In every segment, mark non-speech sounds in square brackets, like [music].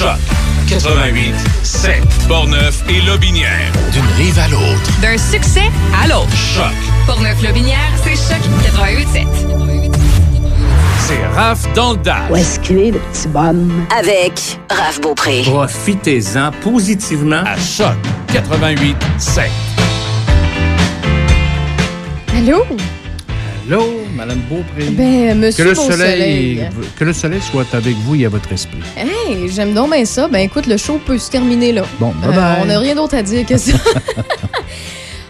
Choc 88 7 Portneuf et Lobinière. D'une rive à l'autre. D'un succès à l'autre. Choc. Portneuf-Lobinière, c'est Choc 88 7. C'est Raph dans le dash. Où est-ce qu'il est, le petit bonhomme? Avec Raph Beaupré. Profitez-en positivement. À Choc 88 7. Allô? Allô, Madame Beaupré. Ben, que monsieur le, Beau soleil, que le soleil soit avec vous et à votre esprit. Hey, j'aime donc bien ça. Ben écoute, le show peut se terminer là. Bon, Euh, bye on n'a rien d'autre à dire que ça. [laughs]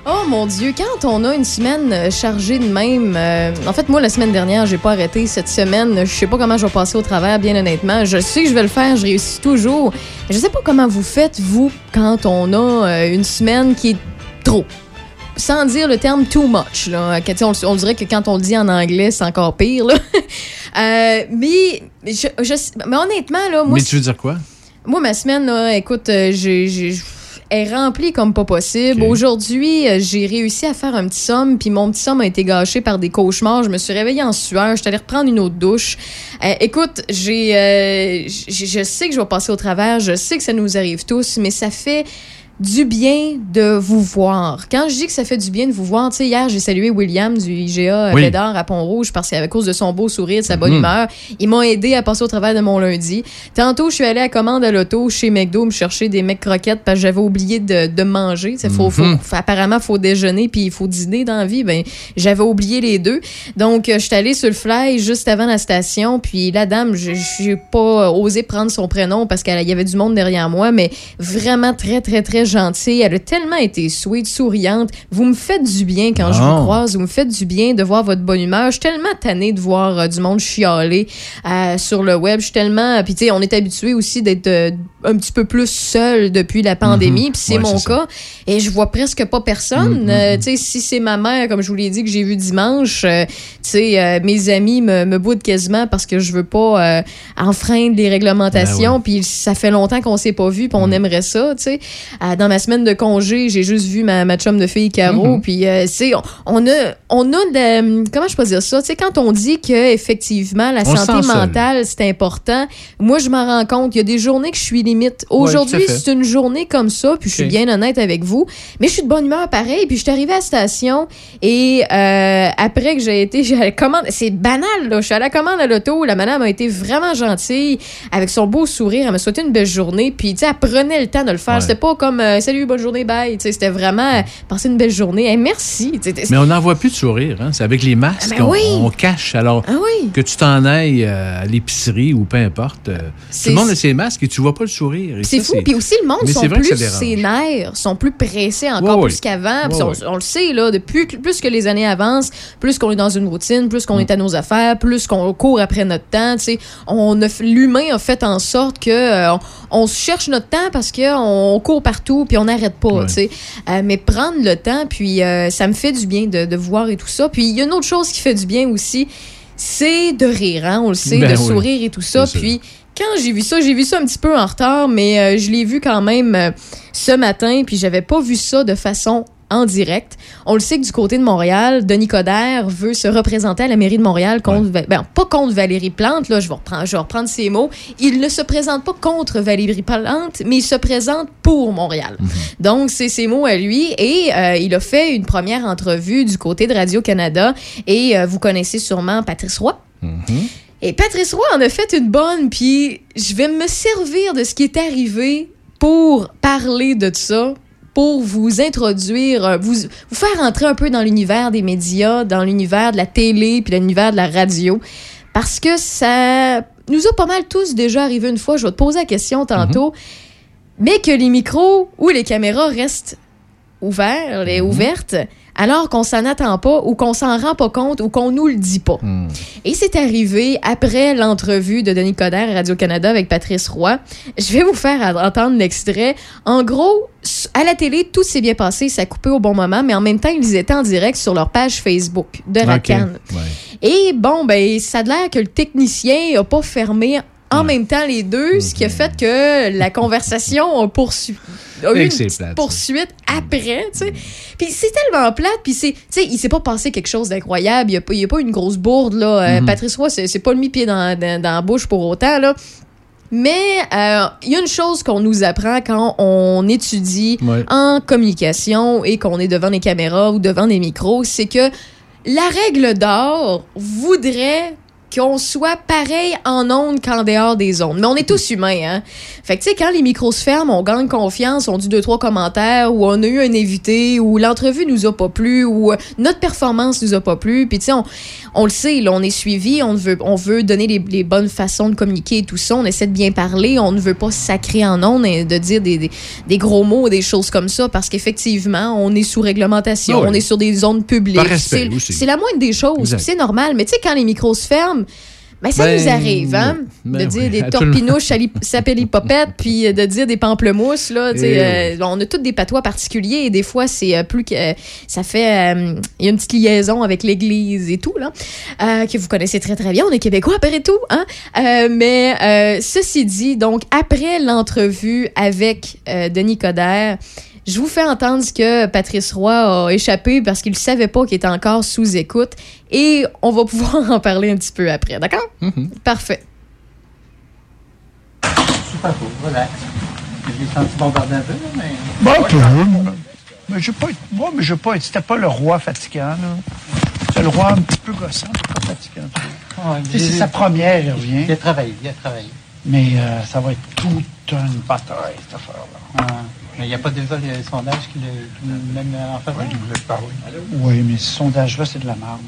Oh mon Dieu, quand on a une semaine euh, chargée de même, euh, en fait moi la semaine dernière j'ai pas arrêté, cette semaine je sais pas comment je vais passer au travers bien honnêtement, je sais que je vais le faire, je réussis toujours. Je sais pas comment vous faites vous quand on a euh, une semaine qui est trop. Sans dire le terme too much, là. Sais, On, on dirait que quand on le dit en anglais, c'est encore pire. Là. [laughs] Euh, mais, je, je- mais honnêtement, là, moi, Mais tu veux dire quoi? moi, ma semaine, là, écoute, euh, j'ai, est remplie comme pas possible. Aujourd'hui, euh, j'ai réussi à faire un petit somme, puis mon petit somme a été gâché par des cauchemars. Je me suis réveillée en sueur, je suis allée reprendre une autre douche. Euh, écoute, j'ai, euh, je sais que je vais passer au travers, je sais que ça nous arrive tous, mais ça fait du bien de vous voir. Quand je dis que ça fait du bien de vous voir, tu sais, hier, j'ai salué William du IGA Oui. Bédard à Pont-Rouge parce qu'à cause de son beau sourire, de sa bonne Mhm. humeur, ils m'ont aidé à passer au travers de mon lundi. Tantôt, je suis allée à commande à l'auto chez McDo me chercher des mecs croquettes parce que j'avais oublié de, de manger. Il faut, faut- Mhm. faut- apparemment, faut déjeuner puis il faut dîner dans la vie. Ben, j'avais oublié les deux. Donc, euh, je suis allée sur le fly juste avant la station. Puis la dame, je j'ai pas osé prendre son prénom parce qu'il y avait du monde derrière moi, mais vraiment très, très, très gentille. Elle a tellement été sweet, souriante. Vous me faites du bien quand je vous croise. Vous me faites du bien de voir votre bonne humeur. Je suis tellement tannée de voir euh, du monde chialer euh, sur le web. Je suis tellement... Puis, tu sais, on est habitué aussi d'être euh, un petit peu plus seul depuis la pandémie. Puis c'est Ouais, mon cas. Et je vois presque pas personne. Mhm, Euh, tu sais, si c'est ma mère, comme je vous l'ai dit, que j'ai vu dimanche, euh, tu sais, euh, mes amis me, me boudent quasiment parce que je veux pas euh, enfreindre les réglementations. Ben Puis ça fait longtemps qu'on s'est pas vu, puis on aimerait ça, tu sais. Euh, dans ma semaine de congé, j'ai juste vu ma, ma chum de fille Caro. Mhm. Puis, euh, sais, on, on a, on a de, comment je peux dire ça? Tu sais, quand on dit que effectivement la On santé mentale, c'est important, moi, je m'en rends compte. Il y a des journées que je suis limite. Aujourd'hui, c'est une journée comme ça, puis je suis bien honnête avec vous. Mais je suis de bonne humeur pareil. Puis je suis arrivée à la station et euh, après que j'ai été, [laughs] j'ai la commande. C'est banal, là. Je suis à la commande à l'auto. La madame a été vraiment gentille avec son beau sourire. Elle m'a souhaité une belle journée. Puis, tu sais, elle prenait le temps de le faire. Ouais. C'était pas comme euh, salut, bonne journée, bye. Tu sais, c'était vraiment passer une belle journée. Hey, merci. Mais on n'en voit plus de sourire. Hein? C'est avec les masques Ah, ben qu'on oui. cache. Alors, Ah oui. que tu t'en ailles euh, à l'épicerie ou peu importe, euh, tout le monde a ses masques et tu vois pas le sourire. C'est fou. Puis aussi, le monde Mais sont plus nerfs, sont plus pressés encore Ouais, plus ouais. qu'avant. Ouais, on, le sait, là, depuis, plus que les années avancent, plus qu'on est dans une routine, plus qu'on est à nos affaires, plus qu'on court après notre temps. L'humain a fait en sorte que euh, on, cherche notre temps parce qu'on court partout puis on n'arrête pas. Ouais. tu sais. Euh, mais prendre le temps, puis euh, ça me fait du bien de, de voir et tout ça. Puis il y a une autre chose qui fait du bien aussi, c'est de rire, hein, on le sait, Ben de oui. sourire et tout ça. Puis quand j'ai vu ça, j'ai vu ça un petit peu en retard, mais euh, je l'ai vu quand même ce matin, puis j'avais pas vu ça de façon en direct. On le sait que du côté de Montréal, Denis Coderre veut se représenter à la mairie de Montréal contre, Va- ben, pas contre Valérie Plante, là, je vais reprendre, je vais reprendre ses mots. Il ne se présente pas contre Valérie Plante, mais il se présente pour Montréal. Donc, c'est ses mots à lui. Et euh, il a fait une première entrevue du côté de Radio-Canada. Et euh, vous connaissez sûrement Patrice Roy. Et Patrice Roy en a fait une bonne, puis je vais me servir de ce qui est arrivé pour parler de ça, pour vous introduire, euh, vous, vous faire entrer un peu dans l'univers des médias, dans l'univers de la télé, puis l'univers de la radio. Parce que ça nous a pas mal tous déjà arrivé une fois, je vais te poser la question tantôt, mais que les micros ou les caméras restent ouverts, les ouvertes, alors qu'on s'en attend pas ou qu'on s'en rend pas compte ou qu'on nous le dit pas. Hmm. Et c'est arrivé après l'entrevue de Denis Coderre à Radio-Canada avec Patrice Roy. Je vais vous faire entendre l'extrait. En gros, à la télé, tout s'est bien passé, ça a coupé au bon moment, mais en même temps, ils étaient en direct sur leur page Facebook de. Racan. Ouais. Et bon, ben, ça a l'air que le technicien a pas fermé en même temps les deux, ce qui a fait que la conversation a poursuivi. A eu une plate, ça. poursuite après, tu sais. Puis c'est tellement plate, puis c'est, tu sais, il s'est pas passé quelque chose d'incroyable, il y a pas, y a pas une grosse bourde, là. Euh, Patrice Roy, c'est, pas le mis-pied dans, dans, dans la bouche pour autant, là. Mais euh, il y a une chose qu'on nous apprend quand on étudie Ouais. en communication et qu'on est devant des caméras ou devant des micros, c'est que la règle d'or voudrait qu'on soit pareil en ondes qu'en dehors des ondes. Mais on est tous humains, hein? Fait que, tu sais, quand les micros se ferment, on gagne confiance, on dit deux, trois commentaires, ou on a eu un invité, ou l'entrevue nous a pas plu, ou euh, notre performance nous a pas plu. Puis, tu sais, on, on le sait, là, on est suivi, on veut, on veut donner les, les bonnes façons de communiquer et tout ça, on essaie de bien parler, on ne veut pas sacrer en ondes et de dire des, des, des gros mots, des choses comme ça, parce qu'effectivement, on est sous réglementation, Ah oui. on est sur des zones publiques. C'est- la moindre des choses, c'est normal. Mais tu sais, quand les micros se ferment, ben, ça Ben, nous arrive, hein? ben de dire oui, des [laughs] torpinouches sapellipopettes, puis de dire des pamplemousses, là. Eh euh, on a tous des patois particuliers et des fois, c'est euh, plus que. euh, ça fait. Il y a une petite liaison avec l'Église et tout, là, que vous connaissez très, très bien. On est Québécois, après tout, hein? Mais ceci dit, donc, après l'entrevue avec Denis Coderre, je vous fais entendre ce que Patrice Roy a échappé parce qu'il ne savait pas qu'il était encore sous écoute et on va pouvoir [laughs] en parler un petit peu après, d'accord? Parfait. Super cool, relax. Je l'ai senti bombarder un peu, là, mais. Bon, un peu. Mais je veux pas être. Moi, mais je veux pas être. C'était pas le roi fatigant, là. C'était le roi un petit peu gossant, pas fatigant. Ouais, Tu sais, c'est sa première, il revient. Il a travaillé, il a travaillé. Mais euh, ça va être toute une bataille, cette affaire-là. Ah, mais il n'y a pas déjà les sondages qui le mènent en faveur? Oui, mais ce sondage-là, c'est de la merde.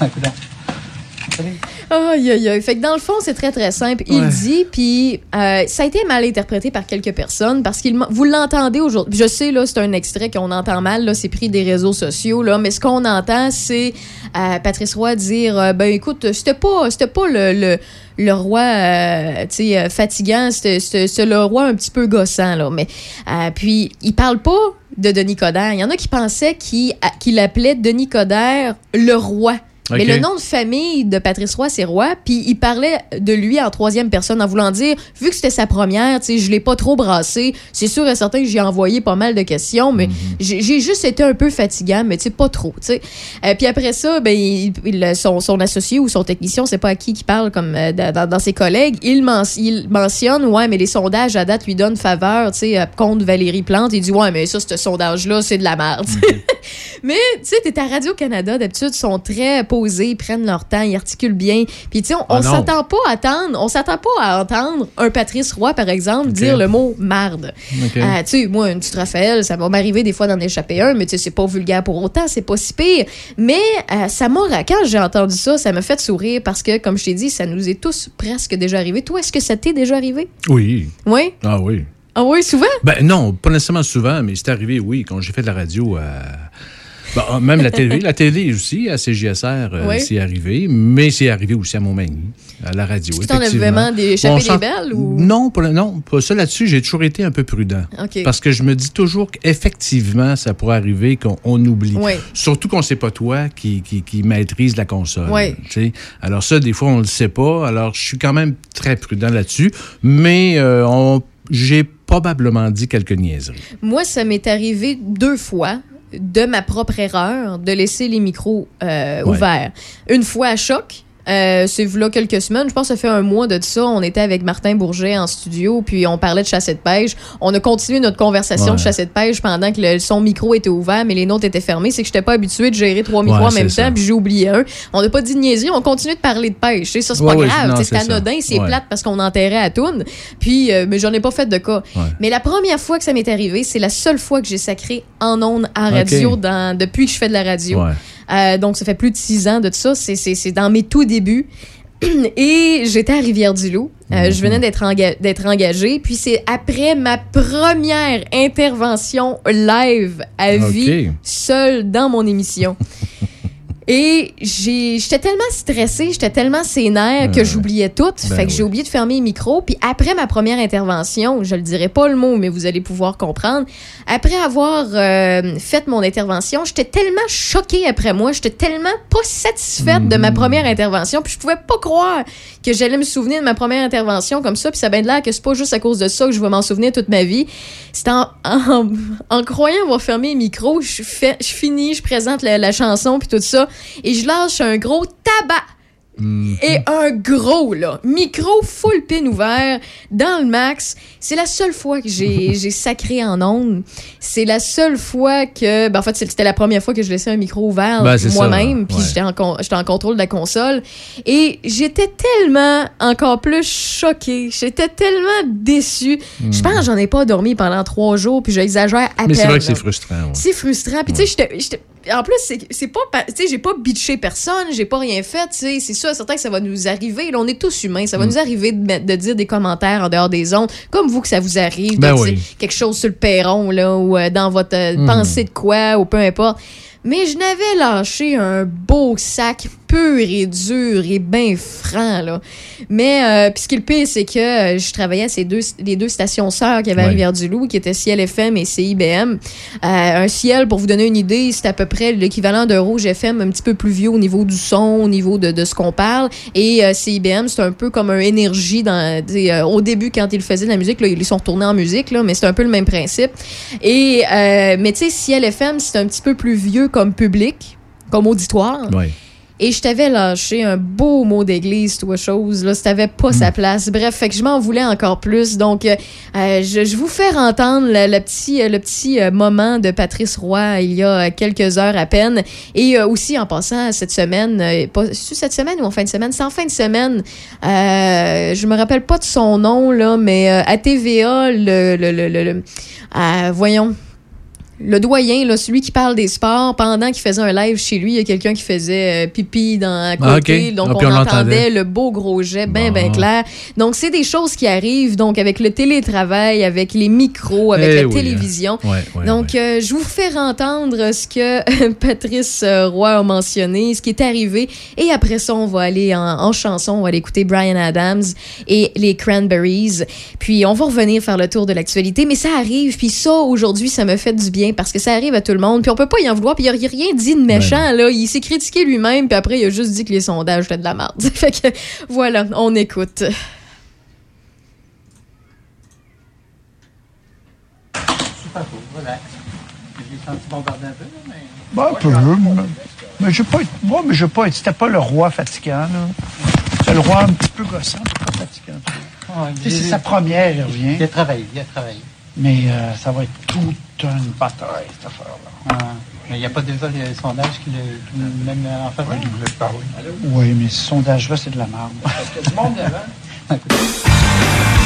Ah, coudonc. Salut. Aïe, aïe, aïe. Fait que dans le fond, c'est très, très simple. Il Ouais. dit, puis euh, ça a été mal interprété par quelques personnes parce qu'il vous l'entendez aujourd'hui. Je sais, là, c'est un extrait qu'on entend mal, là, c'est pris des réseaux sociaux, là, mais ce qu'on entend, c'est euh, Patrice Roy dire, euh, ben écoute, c'était pas, c'était pas le, le, le roi, tu sais, fatigant, c'était, c'était le roi un petit peu gossant, là. Mais, puis, il parle pas de Denis Coderre. Il y en a qui pensaient qu'il, qu'il appelait Denis Coderre le roi. Mais le nom de famille de Patrice Roy, c'est Roy. Puis il parlait de lui en troisième personne en voulant dire, vu que c'était sa première, tu sais, je l'ai pas trop brassé. C'est sûr et certain que j'ai envoyé pas mal de questions, mais j'ai j'ai juste été un peu fatigant, mais tu sais, pas trop, tu sais. Euh, puis après ça, ben, il- il- son, son associé ou son technicien, c'est pas à qui qui parle comme euh, dans, dans- ses collègues, il, men- il mentionne, ouais, mais les sondages à date lui donnent faveur, tu sais, contre Valérie Plante. Il dit, ouais, mais ça, ce sondage-là, c'est de la merde. [laughs] Mais tu sais, t'es à Radio-Canada, d'habitude, ils sont très posés, ils prennent leur temps, ils articulent bien. Puis tu sais, on, Ah on non. s'attend pas à attendre, on s'attend pas à entendre un Patrice Roy, par exemple, dire le mot marde. Euh, tu sais, moi, une petite Raphaël, ça va m'arriver des fois d'en échapper un, mais tu sais, c'est pas vulgaire pour autant, c'est pas si pire. Mais euh, ça m'a, quand j'ai entendu ça, ça m'a fait sourire parce que, comme je t'ai dit, ça nous est tous presque déjà arrivé. Toi, est-ce que ça t'est déjà arrivé? Oui. Oui? Ah oui. Ah oui, souvent? Ben non, pas nécessairement souvent, mais c'est arrivé, oui, quand j'ai fait de la radio. euh, ben, même la télé. [laughs] la télé aussi, à CGSR, euh, Oui. c'est arrivé, mais c'est arrivé aussi à Montmagny, à la radio. Tu t'en as vraiment d'échapper On des belles ou? Non, pas, non, pas ça là-dessus. J'ai toujours été un peu prudent. Parce que je me dis toujours qu'effectivement, ça pourrait arriver qu'on on oublie. Oui. Surtout qu'on sait pas toi qui, qui, qui maîtrise la console. Oui. Alors ça, des fois, on le sait pas. Alors, je suis quand même très prudent là-dessus. Mais euh, on- j'ai probablement dit quelques niaiseries. Moi, ça m'est arrivé deux fois de ma propre erreur de laisser les micros euh, Ouais. ouverts. Une fois à choc. Euh, c'est là quelques semaines, je pense que ça fait un mois de ça. On était avec Martin Bourget en studio, puis on parlait de chasse et de pêche. On a continué notre conversation Ouais. de chasse et de pêche pendant que le- son micro était ouvert, mais les nôtres étaient fermés. C'est que j'étais pas habitué de gérer trois micros Ouais, en même c'est ça. temps, puis j'ai oublié un. On n'a pas dit de niaiserie, on continuait de parler de pêche. Sais, Ça, c'est Ouais, pas grave. C'est c'est anodin, c'est plate parce qu'on enterrait à Toune. Puis, euh, mais j'en ai pas fait de cas. Mais la première fois que ça m'est arrivé, c'est la seule fois que j'ai sacré en ondes à radio dans, depuis que je fais de la radio. Euh, donc, ça fait plus de six ans de ça. C'est- dans mes tout débuts. [clears throat] Et j'étais à Rivière-du-Loup. Euh, Je venais d'être enga- d'être engagée. Puis c'est après ma première intervention live à vie, seule dans mon émission. Et j'étais tellement stressée, j'étais tellement sénère que j'oubliais tout. Ben fait que j'ai oublié de fermer les micros. Puis après ma première intervention, je le dirai pas le mot, mais vous allez pouvoir comprendre. Après avoir euh, fait mon intervention, j'étais tellement choquée après moi, j'étais tellement pas satisfaite de ma Mm. première intervention. Puis je pouvais pas croire que j'allais me souvenir de ma première intervention comme ça. Puis ça a bien de l'air que c'est pas juste à cause de ça que je vais m'en souvenir toute ma vie. C'est en, en, en croyant avoir fermé les micros, je, fais, je finis, je présente la, la chanson puis tout ça, et je lâche un gros tabac Et un gros, là, micro full pin ouvert dans le max. C'est la seule fois que j'ai [laughs] sacré en ondes. C'est la seule fois que. Ben, en fait, c'était la première fois que je laissais un micro ouvert Ben, moi-même. Puis ouais. j'étais en, contrôle de la console. Et j'étais tellement encore plus choquée. J'étais tellement déçue. Je pense que j'en ai pas dormi pendant trois jours. Puis j'exagère à Hmm. Mais c'est peine, vrai que c'est frustrant. ouais. C'est frustrant. Puis, tu sais, j'étais- En plus, c'est- pas. pa- Tu sais, j'ai pas bitché personne, j'ai pas rien fait, tu sais. C'est sûr, certain que ça va nous arriver. Là, on est tous humains. Mm. Ça va nous arriver de, de dire des commentaires en dehors des ondes, comme vous que ça vous arrive, Ben de oui. dire quelque chose sur le perron, là, ou euh, dans votre euh, Mm. pensée de quoi, ou peu importe. Mais je n'avais lâché un beau sac pur et dur et bien franc, là. Mais, euh, puis ce qui est le pire, c'est que euh, je travaillais à ces deux, les deux stations sœurs qu'il y avait à Ouais. Rivière-du-Loup, qui étaient Ciel FM et CIBM. Euh, un Ciel, pour vous donner une idée, c'est à peu près l'équivalent d'un Rouge FM un petit peu plus vieux au niveau du son, au niveau de, de ce qu'on parle. Et CIBM, c'est un peu comme un énergie dans, au début, quand ils faisaient de la musique, là, ils sont retournés en musique, là, mais c'est un peu le même principe. Et, mais tu sais, Ciel FM, c'est un petit peu plus vieux comme public, comme auditoire. Ouais. Et je t'avais lâché un beau mot d'église, toi, chose. Là, ça pas sa place. Bref, fait que je m'en voulais encore plus. Donc, euh, euh, je, je vous fais entendre le, le petit, euh, le petit euh, moment de Patrice Roy il y a euh, quelques heures à peine. Et euh, aussi, en passant, cette semaine, euh, pas, cette semaine ou en fin de semaine? C'est en fin de semaine. Euh, je me rappelle pas de son nom, là, mais euh, à TVA, le, le, le, le- le- euh, voyons le doyen, là, celui qui parle des sports, pendant qu'il faisait un live chez lui, il y a quelqu'un qui faisait euh, pipi dans à Ah, côté. ok. Donc, Ah, on, on entendait le beau gros jet bien, Bon. bien clair. Donc, c'est des choses qui arrivent, donc, avec le télétravail, avec les micros, avec Eh la oui, télévision. hein. Ouais, ouais, Donc, ouais. euh, je vous fais entendre ce que [laughs] Patrice euh, Roy a mentionné, ce qui est arrivé. Et après ça, on va aller en, en chanson, on va aller écouter Brian Adams et les Cranberries. Puis, on va revenir faire le tour de l'actualité. Mais ça arrive. Puis ça, aujourd'hui, ça me fait du bien parce que ça arrive à tout le monde. Puis on peut pas y en vouloir. Puis il a rien dit de méchant. là. Il s'est critiqué lui-même. Puis après, il a juste dit que les sondages étaient de la merde. [laughs] fait que, voilà, on écoute. Super cool, relax. Je l'ai senti bombarder un peu, mais. Ben, un peu. Mais, mais je veux pas être. Moi, mais je veux pas être. C'était pas le roi fatigant, là. C'est le roi un petit peu gossant, pas fatigant. Sais, C'est j'ai- sa première, il Il revient. a travaillé, il a travaillé. Mais euh, ça va être toute une bataille, cette affaire-là. Ah, mais il n'y a pas déjà les sondages qui le qui le mènent en faveur? Oui, mais ce sondage-là, c'est de la merde. Parce que du monde devant. [laughs]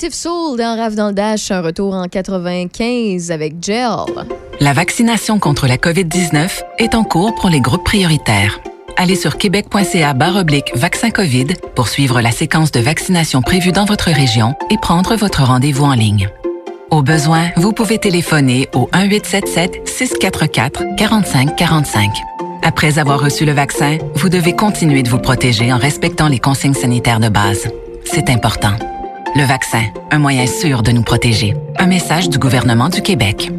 Collective Soul dans Rave dans le Dash, un retour en 95 avec Gel. La vaccination contre la COVID-19 est en cours pour les groupes prioritaires. Allez sur québec.ca oblique vaccin COVID pour suivre la séquence de vaccination prévue dans votre région et prendre votre rendez-vous en ligne. Au besoin, vous pouvez téléphoner au 1-877-644-4545. Après avoir reçu le vaccin, vous devez continuer de vous protéger en respectant les consignes sanitaires de base. C'est important. Le vaccin, un moyen sûr de nous protéger. Un message du gouvernement du Québec.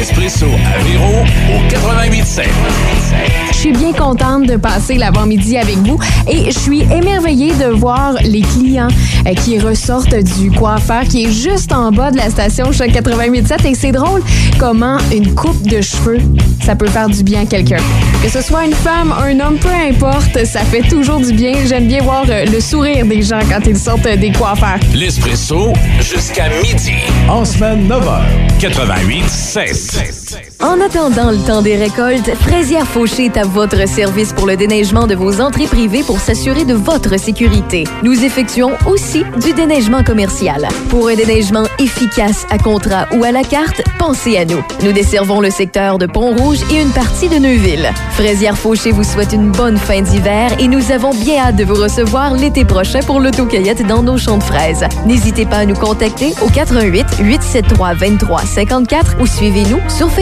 Espresso à Véro au 88.7. Je suis bien contente de passer l'avant-midi avec vous et je suis émerveillée de voir les clients euh, qui ressortent du coiffeur qui est juste en bas de la station Choc 88.7 et c'est drôle comment une coupe de cheveux, ça peut faire du bien à quelqu'un. Que ce soit une femme, un homme, peu importe, ça fait toujours du bien. J'aime bien voir euh, le sourire des gens quand ils sortent euh, des coiffeurs. L'espresso jusqu'à midi. En semaine 9h. 88.7. En attendant le temps des récoltes, Fraisière Fauché est à votre service pour le déneigement de vos entrées privées pour s'assurer de votre sécurité. Nous effectuons aussi du déneigement commercial. Pour un déneigement efficace à contrat ou à la carte, pensez à nous. Nous desservons le secteur de Pont-Rouge et une partie de Neuville. Fraisière Fauché vous souhaite une bonne fin d'hiver et nous avons bien hâte de vous recevoir l'été prochain pour l'autocueillette dans nos champs de fraises. N'hésitez pas à nous contacter au 88 873 23 54 ou suivez-nous sur Facebook.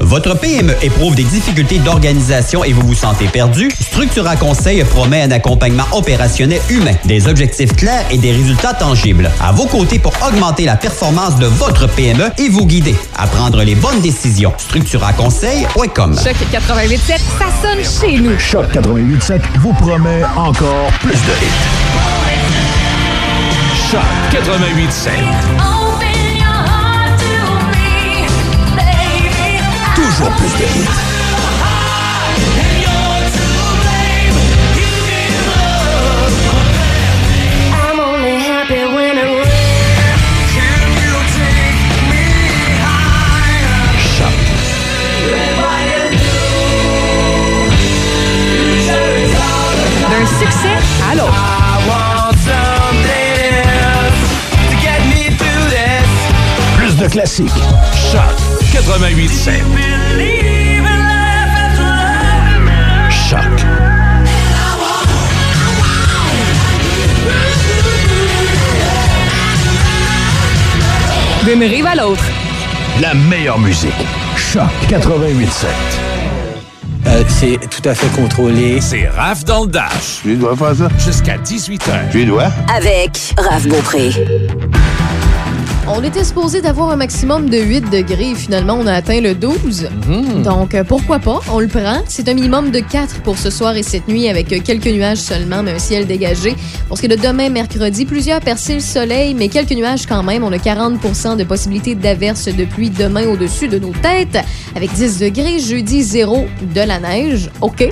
Votre PME éprouve des difficultés d'organisation et vous vous sentez perdu? Structura Conseil promet un accompagnement opérationnel humain, des objectifs clairs et des résultats tangibles. À vos côtés pour augmenter la performance de votre PME et vous guider à prendre les bonnes décisions. StructuraConseil.com Choc 88.7, ça sonne chez nous. Choc 88.7 vous promet encore plus de hits. Choc 88.7. Toujours plus de hits. I'm only happy when it D'un succès à l'autre. Plus de classiques. Choc 88.7. D'une rive à l'autre. La meilleure musique. Choc 88.7. Euh, c'est tout à fait contrôlé. C'est Raph dans le Dash. Tu dois faire ça? Jusqu'à 18h. Tu dois? Avec Raph Beaupré. On était supposé d'avoir un maximum de 8 degrés et finalement on a atteint le 12. Donc euh, pourquoi pas, on le prend. C'est un minimum de 4 pour ce soir et cette nuit avec euh, quelques nuages seulement mais un ciel dégagé. Pour ce qui est de demain mercredi, plusieurs percées le soleil mais quelques nuages quand même. On a 40 de possibilité d'averse de pluie demain au-dessus de nos têtes avec 10 degrés. Jeudi, 0 de la neige. OK.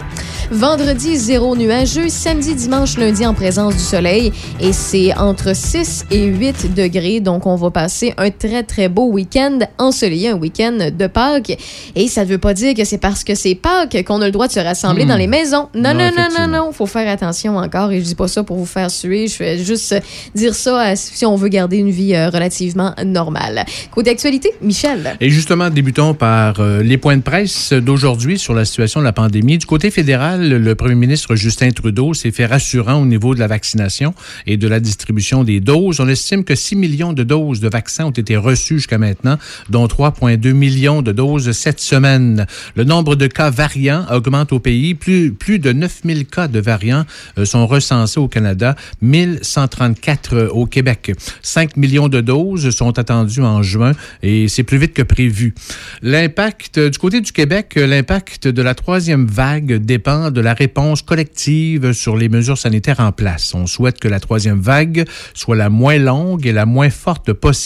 Vendredi, 0 nuageux. Samedi, dimanche, lundi en présence du soleil et c'est entre 6 et 8 degrés. Donc on va passer un très très beau week-end ensoleillé, un week-end de Pâques. Et ça ne veut pas dire que c'est parce que c'est Pâques qu'on a le droit de se rassembler Hmm. dans les maisons. Non, Non, non, non, non, non. Faut faire attention encore. Et je dis pas ça pour vous faire suer. Je fais juste dire ça euh, si on veut garder une vie euh, relativement normale. Côté actualité, Michel. Et justement, débutons par euh, les points de presse d'aujourd'hui sur la situation de la pandémie. Du côté fédéral, le premier ministre Justin Trudeau s'est fait rassurant au niveau de la vaccination et de la distribution des doses. On estime que 6 millions de doses de vaccins ont été reçues jusqu'à maintenant, dont 3,2 millions de doses cette semaine. Le nombre de cas variants augmente au pays. Plus, plus de 9000 cas de variants euh, sont recensés au Canada, 1134 euh, au Québec. 5 millions de doses sont attendues en juin et c'est plus vite que prévu. L'impact, du côté du Québec, euh, l'impact de la troisième vague dépend de la réponse collective sur les mesures sanitaires en place. On souhaite que la troisième vague soit la moins longue et la moins forte possible.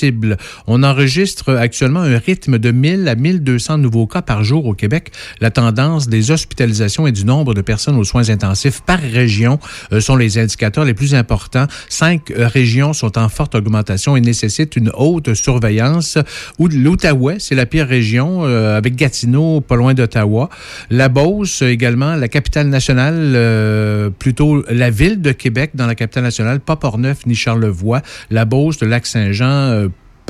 On enregistre actuellement un rythme de 1000 à 1200 nouveaux cas par jour au Québec. La tendance des hospitalisations et du nombre de personnes aux soins intensifs par région euh, sont les indicateurs les plus importants. Cinq euh, régions sont en forte augmentation et nécessitent une haute surveillance. Ou L'Outaouais, c'est la pire région, euh, avec Gatineau, pas loin d'Ottawa. La Beauce également, la capitale nationale, plutôt la ville de Québec dans la capitale nationale, pas Portneuf ni Charlevoix. La Beauce, le Lac-Saint-Jean,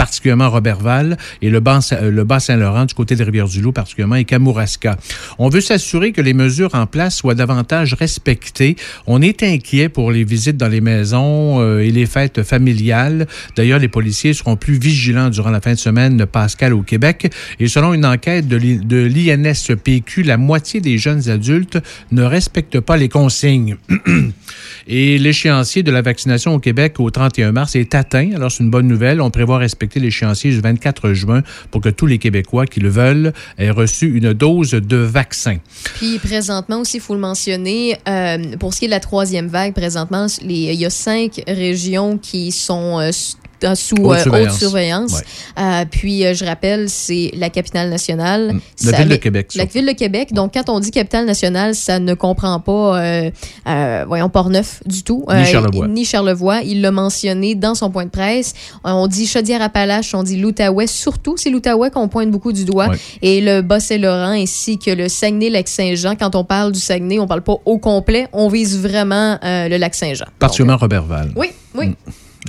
particulièrement Robertval, et le bas, euh, du côté de Rivière-du-Loup, particulièrement, et Kamouraska. On veut s'assurer que les mesures en place soient davantage respectées. On est inquiet pour les visites dans les maisons euh, et les fêtes familiales. D'ailleurs, les policiers seront plus vigilants durant la fin de semaine pascal au Québec. Et selon une enquête de de l'INSPQ, la moitié des jeunes adultes ne respectent pas les consignes. [clears throat] Et l'échéancier de la vaccination au Québec au 31 mars est atteint. Alors, c'est une bonne nouvelle. On prévoit respecter l'échéancier du 24 juin pour que tous les Québécois qui le veulent aient reçu une dose de vaccin. Puis présentement aussi, il faut le mentionner, euh, pour ce qui est de la troisième vague, présentement, il y a cinq régions qui sont euh, sous Haute euh, surveillance. haute surveillance. Ouais. Euh, puis, euh, je rappelle, c'est la capitale nationale. Mm. La Ça ville de Québec, La ville de Québec. Donc, quand on dit capitale nationale, ça ne comprend pas, voyons, Port-Neuf du tout. Ni Charlevoix. Ni Charlevoix. Il l'a mentionné dans son point de presse. On dit Chaudière-Appalaches, on dit l'Outaouais. Surtout, c'est l'Outaouais qu'on pointe beaucoup du doigt. Ouais. Et le Bas-Saint-Laurent ainsi que le Saguenay-Lac-Saint-Jean. Quand on parle du Saguenay, on parle pas au complet. On vise vraiment euh, le Lac-Saint-Jean. Particulièrement Robertval. Oui, oui.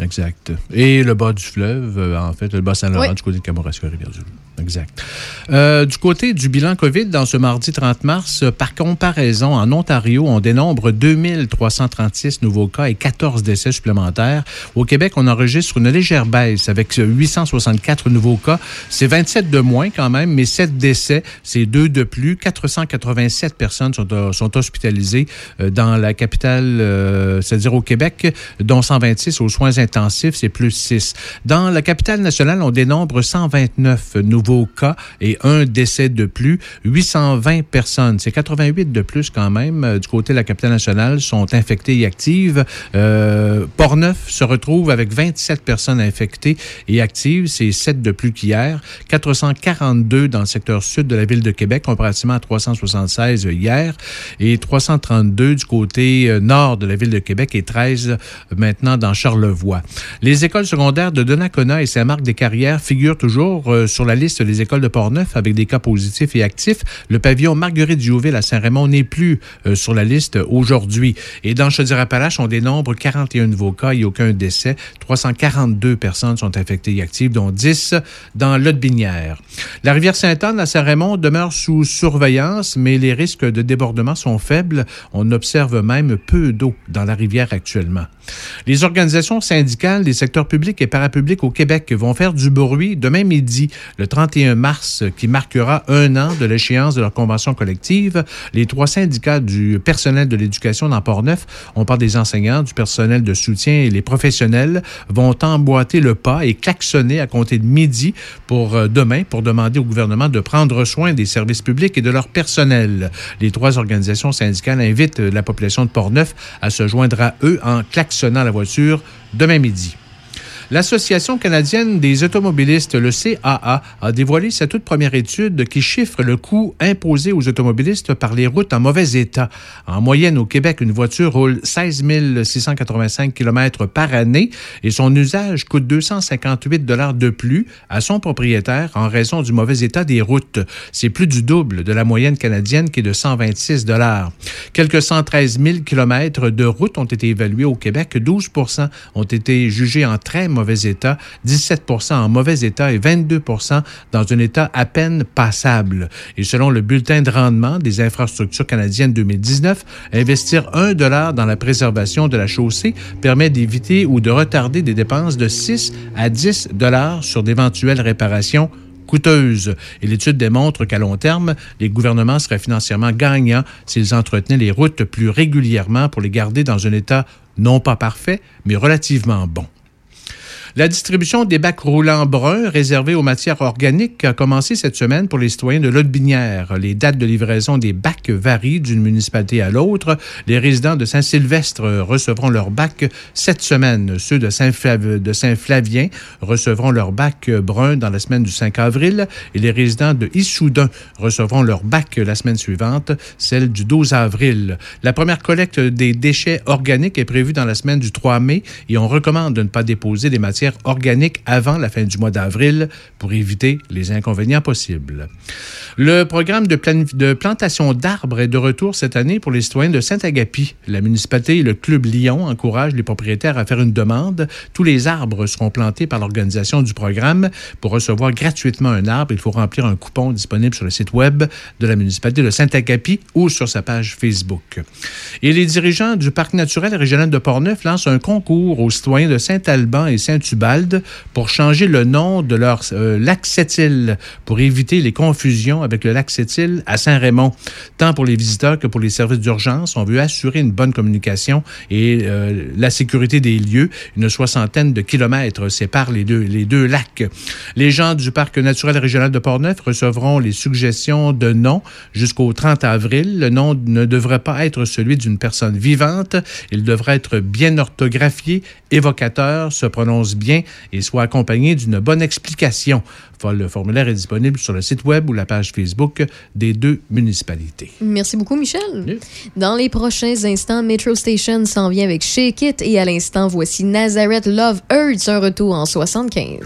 Exact. Et le bas du fleuve, euh, en fait, le bas Saint-Laurent Oui. du côté de Kamouraska, Rivière-du-Loup. Exact. Euh, du côté du bilan COVID, dans ce mardi 30 mars, euh, par comparaison, en Ontario, on dénombre 2336 nouveaux cas et 14 décès supplémentaires. Au Québec, on enregistre une légère baisse avec 864 nouveaux cas. C'est 27 de moins quand même, mais 7 décès, c'est 2 de plus. 487 personnes sont, euh, hospitalisées dans la capitale, c'est-à-dire au Québec, dont 126 aux soins intensifs, c'est plus 6. Dans la capitale nationale, on dénombre 129 nouveaux cas et un décès de plus. 820 personnes, c'est 88 de plus quand même, euh, du côté de la capitale nationale, sont infectées et actives. Euh, Portneuf se retrouve avec 27 personnes infectées et actives, c'est 7 de plus qu'hier. 442 dans le secteur sud de la ville de Québec, comparativement à 376 hier, et 332 du côté euh, nord de la ville de Québec et 13 euh, maintenant dans Charlevoix. Les écoles secondaires de Donnacona et Saint-Marc-des-Carrières figurent toujours sur la liste des écoles de Portneuf avec des cas positifs et actifs. Le pavillon Marguerite Diouville à Saint-Raymond n'est plus euh, sur la liste aujourd'hui. Et dans Chaudière-Appalaches, on dénombre 41 nouveaux cas et aucun décès. 342 personnes sont infectées et actives, dont 10 dans l'Aude-Binière. La rivière Sainte-Anne à Saint-Raymond demeure sous surveillance, mais les risques de débordement sont faibles. On observe même peu d'eau dans la rivière actuellement. Les organisations syndicales des secteurs publics et parapublics au Québec vont faire du bruit demain midi, le 31 mars, qui marquera un an de l'échéance de leur convention collective. Les trois syndicats du personnel de l'éducation dans Port-Neuf, on parle des enseignants, du personnel de soutien et les professionnels, vont emboîter le pas et klaxonner à compter de midi pour euh, demain pour demander au gouvernement de prendre soin des services publics et de leur personnel. Les trois organisations syndicales invitent la population de Port-Neuf à se joindre à eux en klaxonnant la voiture demain midi. L'Association canadienne des automobilistes, le CAA, a dévoilé sa toute première étude qui chiffre le coût imposé aux automobilistes par les routes en mauvais état. En moyenne, au Québec, une voiture roule 16 685 km par année et son usage coûte 258 dollars de plus à son propriétaire en raison du mauvais état des routes. C'est plus du double de la moyenne canadienne qui est de 126 dollars. Quelques 113 000 km de routes ont été évalués au Québec. 12% ont été jugés en très mauvais état, 17 en mauvais état et 22% dans un état à peine passable. Et selon le bulletin de rendement des infrastructures canadiennes 2019, investir 1 dollar dans la préservation de la chaussée permet d'éviter ou de retarder des dépenses de 6 à 10 dollars sur d'éventuelles réparations coûteuses. Et l'étude démontre qu'à long terme, les gouvernements seraient financièrement gagnants s'ils entretenaient les routes plus régulièrement pour les garder dans un état non pas parfait, mais relativement bon. La distribution des bacs roulants bruns réservés aux matières organiques a commencé cette semaine pour les citoyens de l'Aude-Binière. Les dates de livraison des bacs varient d'une municipalité à l'autre. Les résidents de Saint-Sylvestre recevront leur bac cette semaine. Ceux de Saint-Flavien recevront leur bac brun dans la semaine du 5 avril et les résidents de Issoudun recevront leur bac la semaine suivante, celle du 12 avril. La première collecte des déchets organiques est prévue dans la semaine du 3 mai et on recommande de ne pas déposer des matières organiques avant la fin du mois d'avril pour éviter les inconvénients possibles. Le programme de, plan- de plantation d'arbres est de retour cette année pour les citoyens de Saint-Agapi. La municipalité et le Club Lyon encouragent les propriétaires à faire une demande. Tous les arbres seront plantés par l'organisation du programme. Pour recevoir gratuitement un arbre, il faut remplir un coupon disponible sur le site web de la municipalité de Saint-Agapi ou sur sa page Facebook. Et les dirigeants du Parc naturel régional de Portneuf lancent un concours aux citoyens de Saint-Alban et Saint-Ubalde pour changer le nom de leur euh, lac Sept-Îles pour éviter les confusions avec le lac Sept-Îles à Saint-Raymond. Tant pour les visiteurs que pour les services d'urgence, on veut assurer une bonne communication et euh, la sécurité des lieux. Une soixantaine de kilomètres séparent les deux, les deux lacs. Les gens du Parc naturel régional de Portneuf recevront les suggestions de noms jusqu'au 30 avril. Le nom ne devrait pas être celui d'une personne vivante. Il devrait être bien orthographié, évocateur, se prononce bien et soit accompagné d'une bonne explication. Le formulaire est disponible sur le site web ou la page Facebook des deux municipalités. Merci beaucoup, Michel. Dans les prochains instants, Metro Station s'en vient avec Shake It et à l'instant, voici Nazareth Love Hurts, un retour en 75.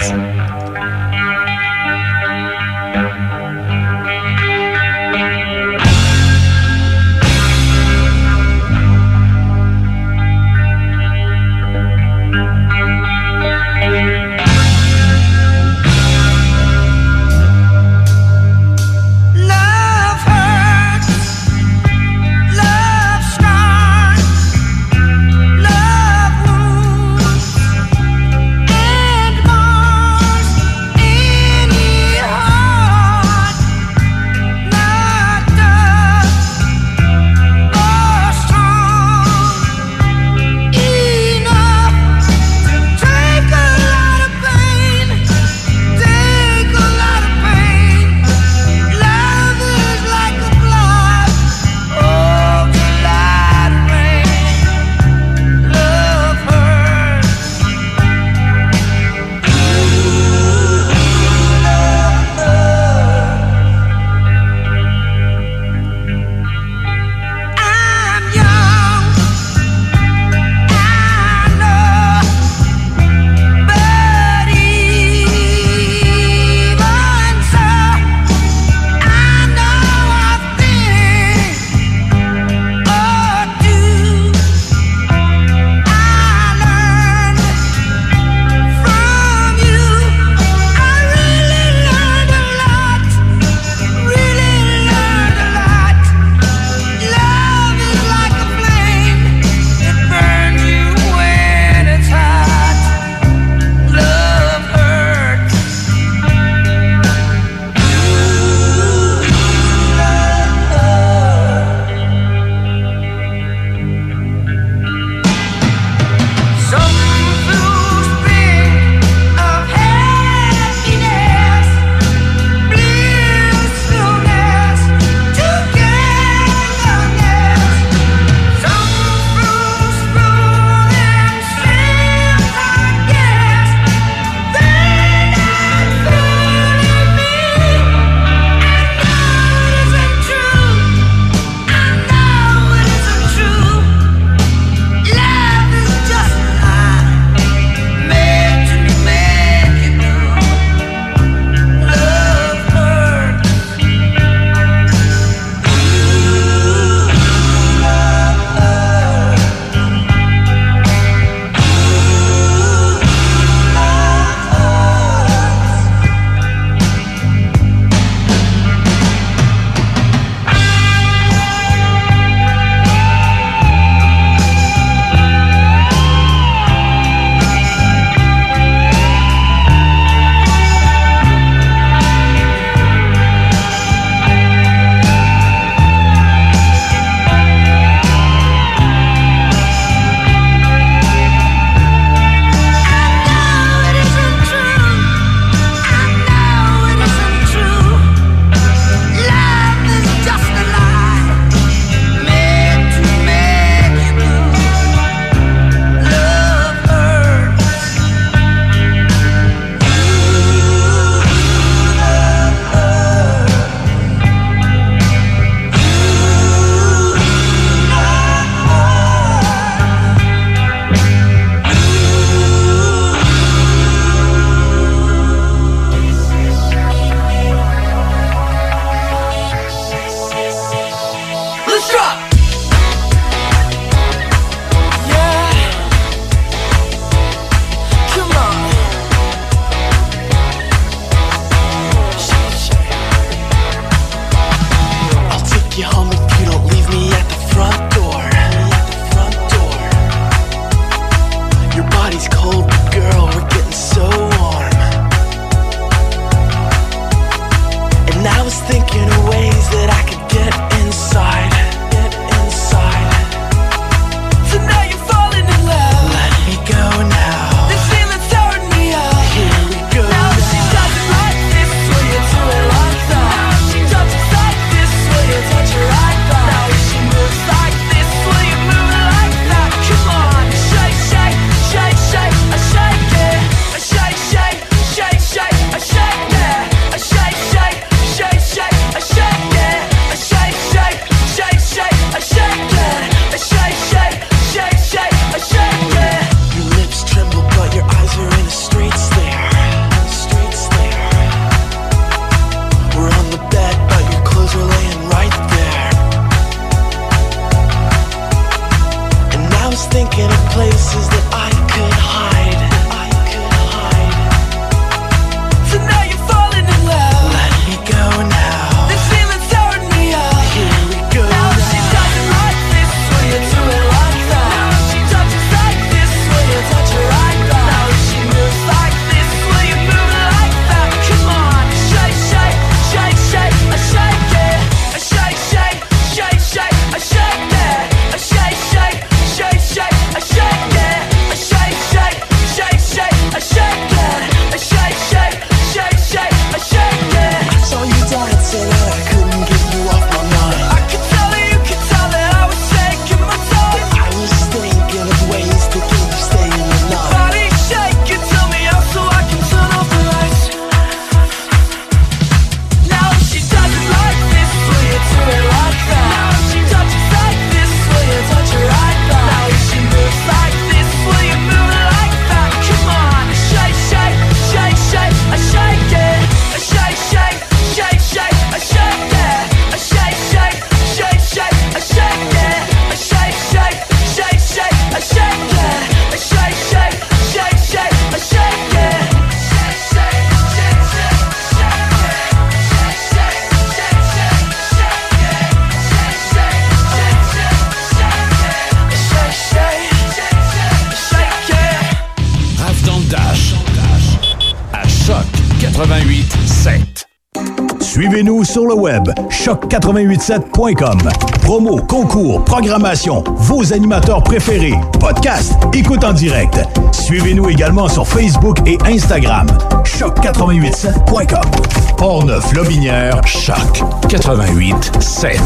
Sur le web choc887.com. Promo, concours, programmation, vos animateurs préférés, podcast, écoute en direct. Suivez-nous également sur Facebook et Instagram. choc887.com. Portneuf Lobinière, Choc 88 7.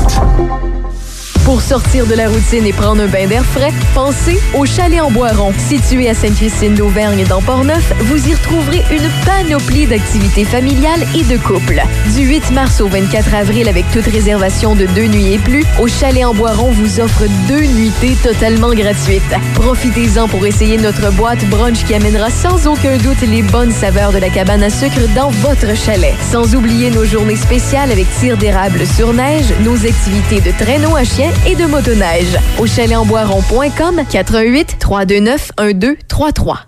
Pour sortir de la routine et prendre un bain d'air frais, pensez au Chalet en Boiron. Situé à Sainte-Christine d'Auvergne dans Portneuf, vous y retrouverez une panoplie d'activités familiales et de couples. Du 8 mars au 24 avril, avec toute réservation de deux nuits et plus, au Chalet en Boiron vous offre deux nuitées totalement gratuites. Profitez-en pour essayer notre boîte brunch qui amènera sans aucun doute les bonnes saveurs de la cabane à sucre dans votre chalet. Sans oublier nos journées spéciales avec tir d'érable sur neige, nos activités de traîneau à chien et de motoneige. Au chalet-en-boiron.com 88 329 1233.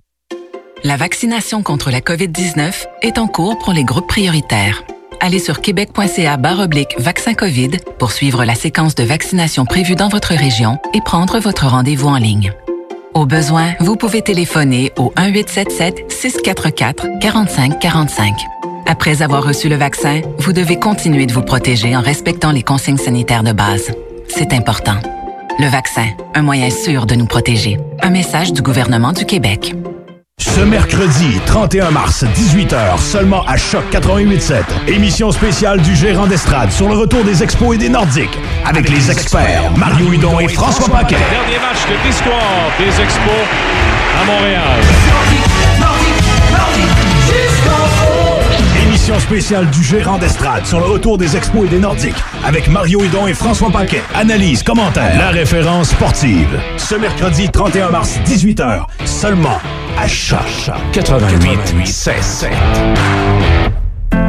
La vaccination contre la COVID-19 est en cours pour les groupes prioritaires. Allez sur québec.ca oblique vaccin COVID pour suivre la séquence de vaccination prévue dans votre région et prendre votre rendez-vous en ligne. Au besoin, vous pouvez téléphoner au 1-877-644-4545. Après avoir reçu le vaccin, vous devez continuer de vous protéger en respectant les consignes sanitaires de base. C'est important. Le vaccin, un moyen sûr de nous protéger. Un message du gouvernement du Québec. Ce mercredi 31 mars, 18h, seulement à Choc 88.7. Émission spéciale du gérant d'estrade sur le retour des expos et des Nordiques. Avec les experts Mario Hudon et François Paquet. Dernier match de l'histoire des Expos à Montréal. Spéciale du gérant d'estrade sur le retour des expos et des Nordiques. Avec Mario Hudon et François Paquet. Analyse, commentaire, la référence sportive. Ce mercredi 31 mars, 18h, seulement à Choc 88 7.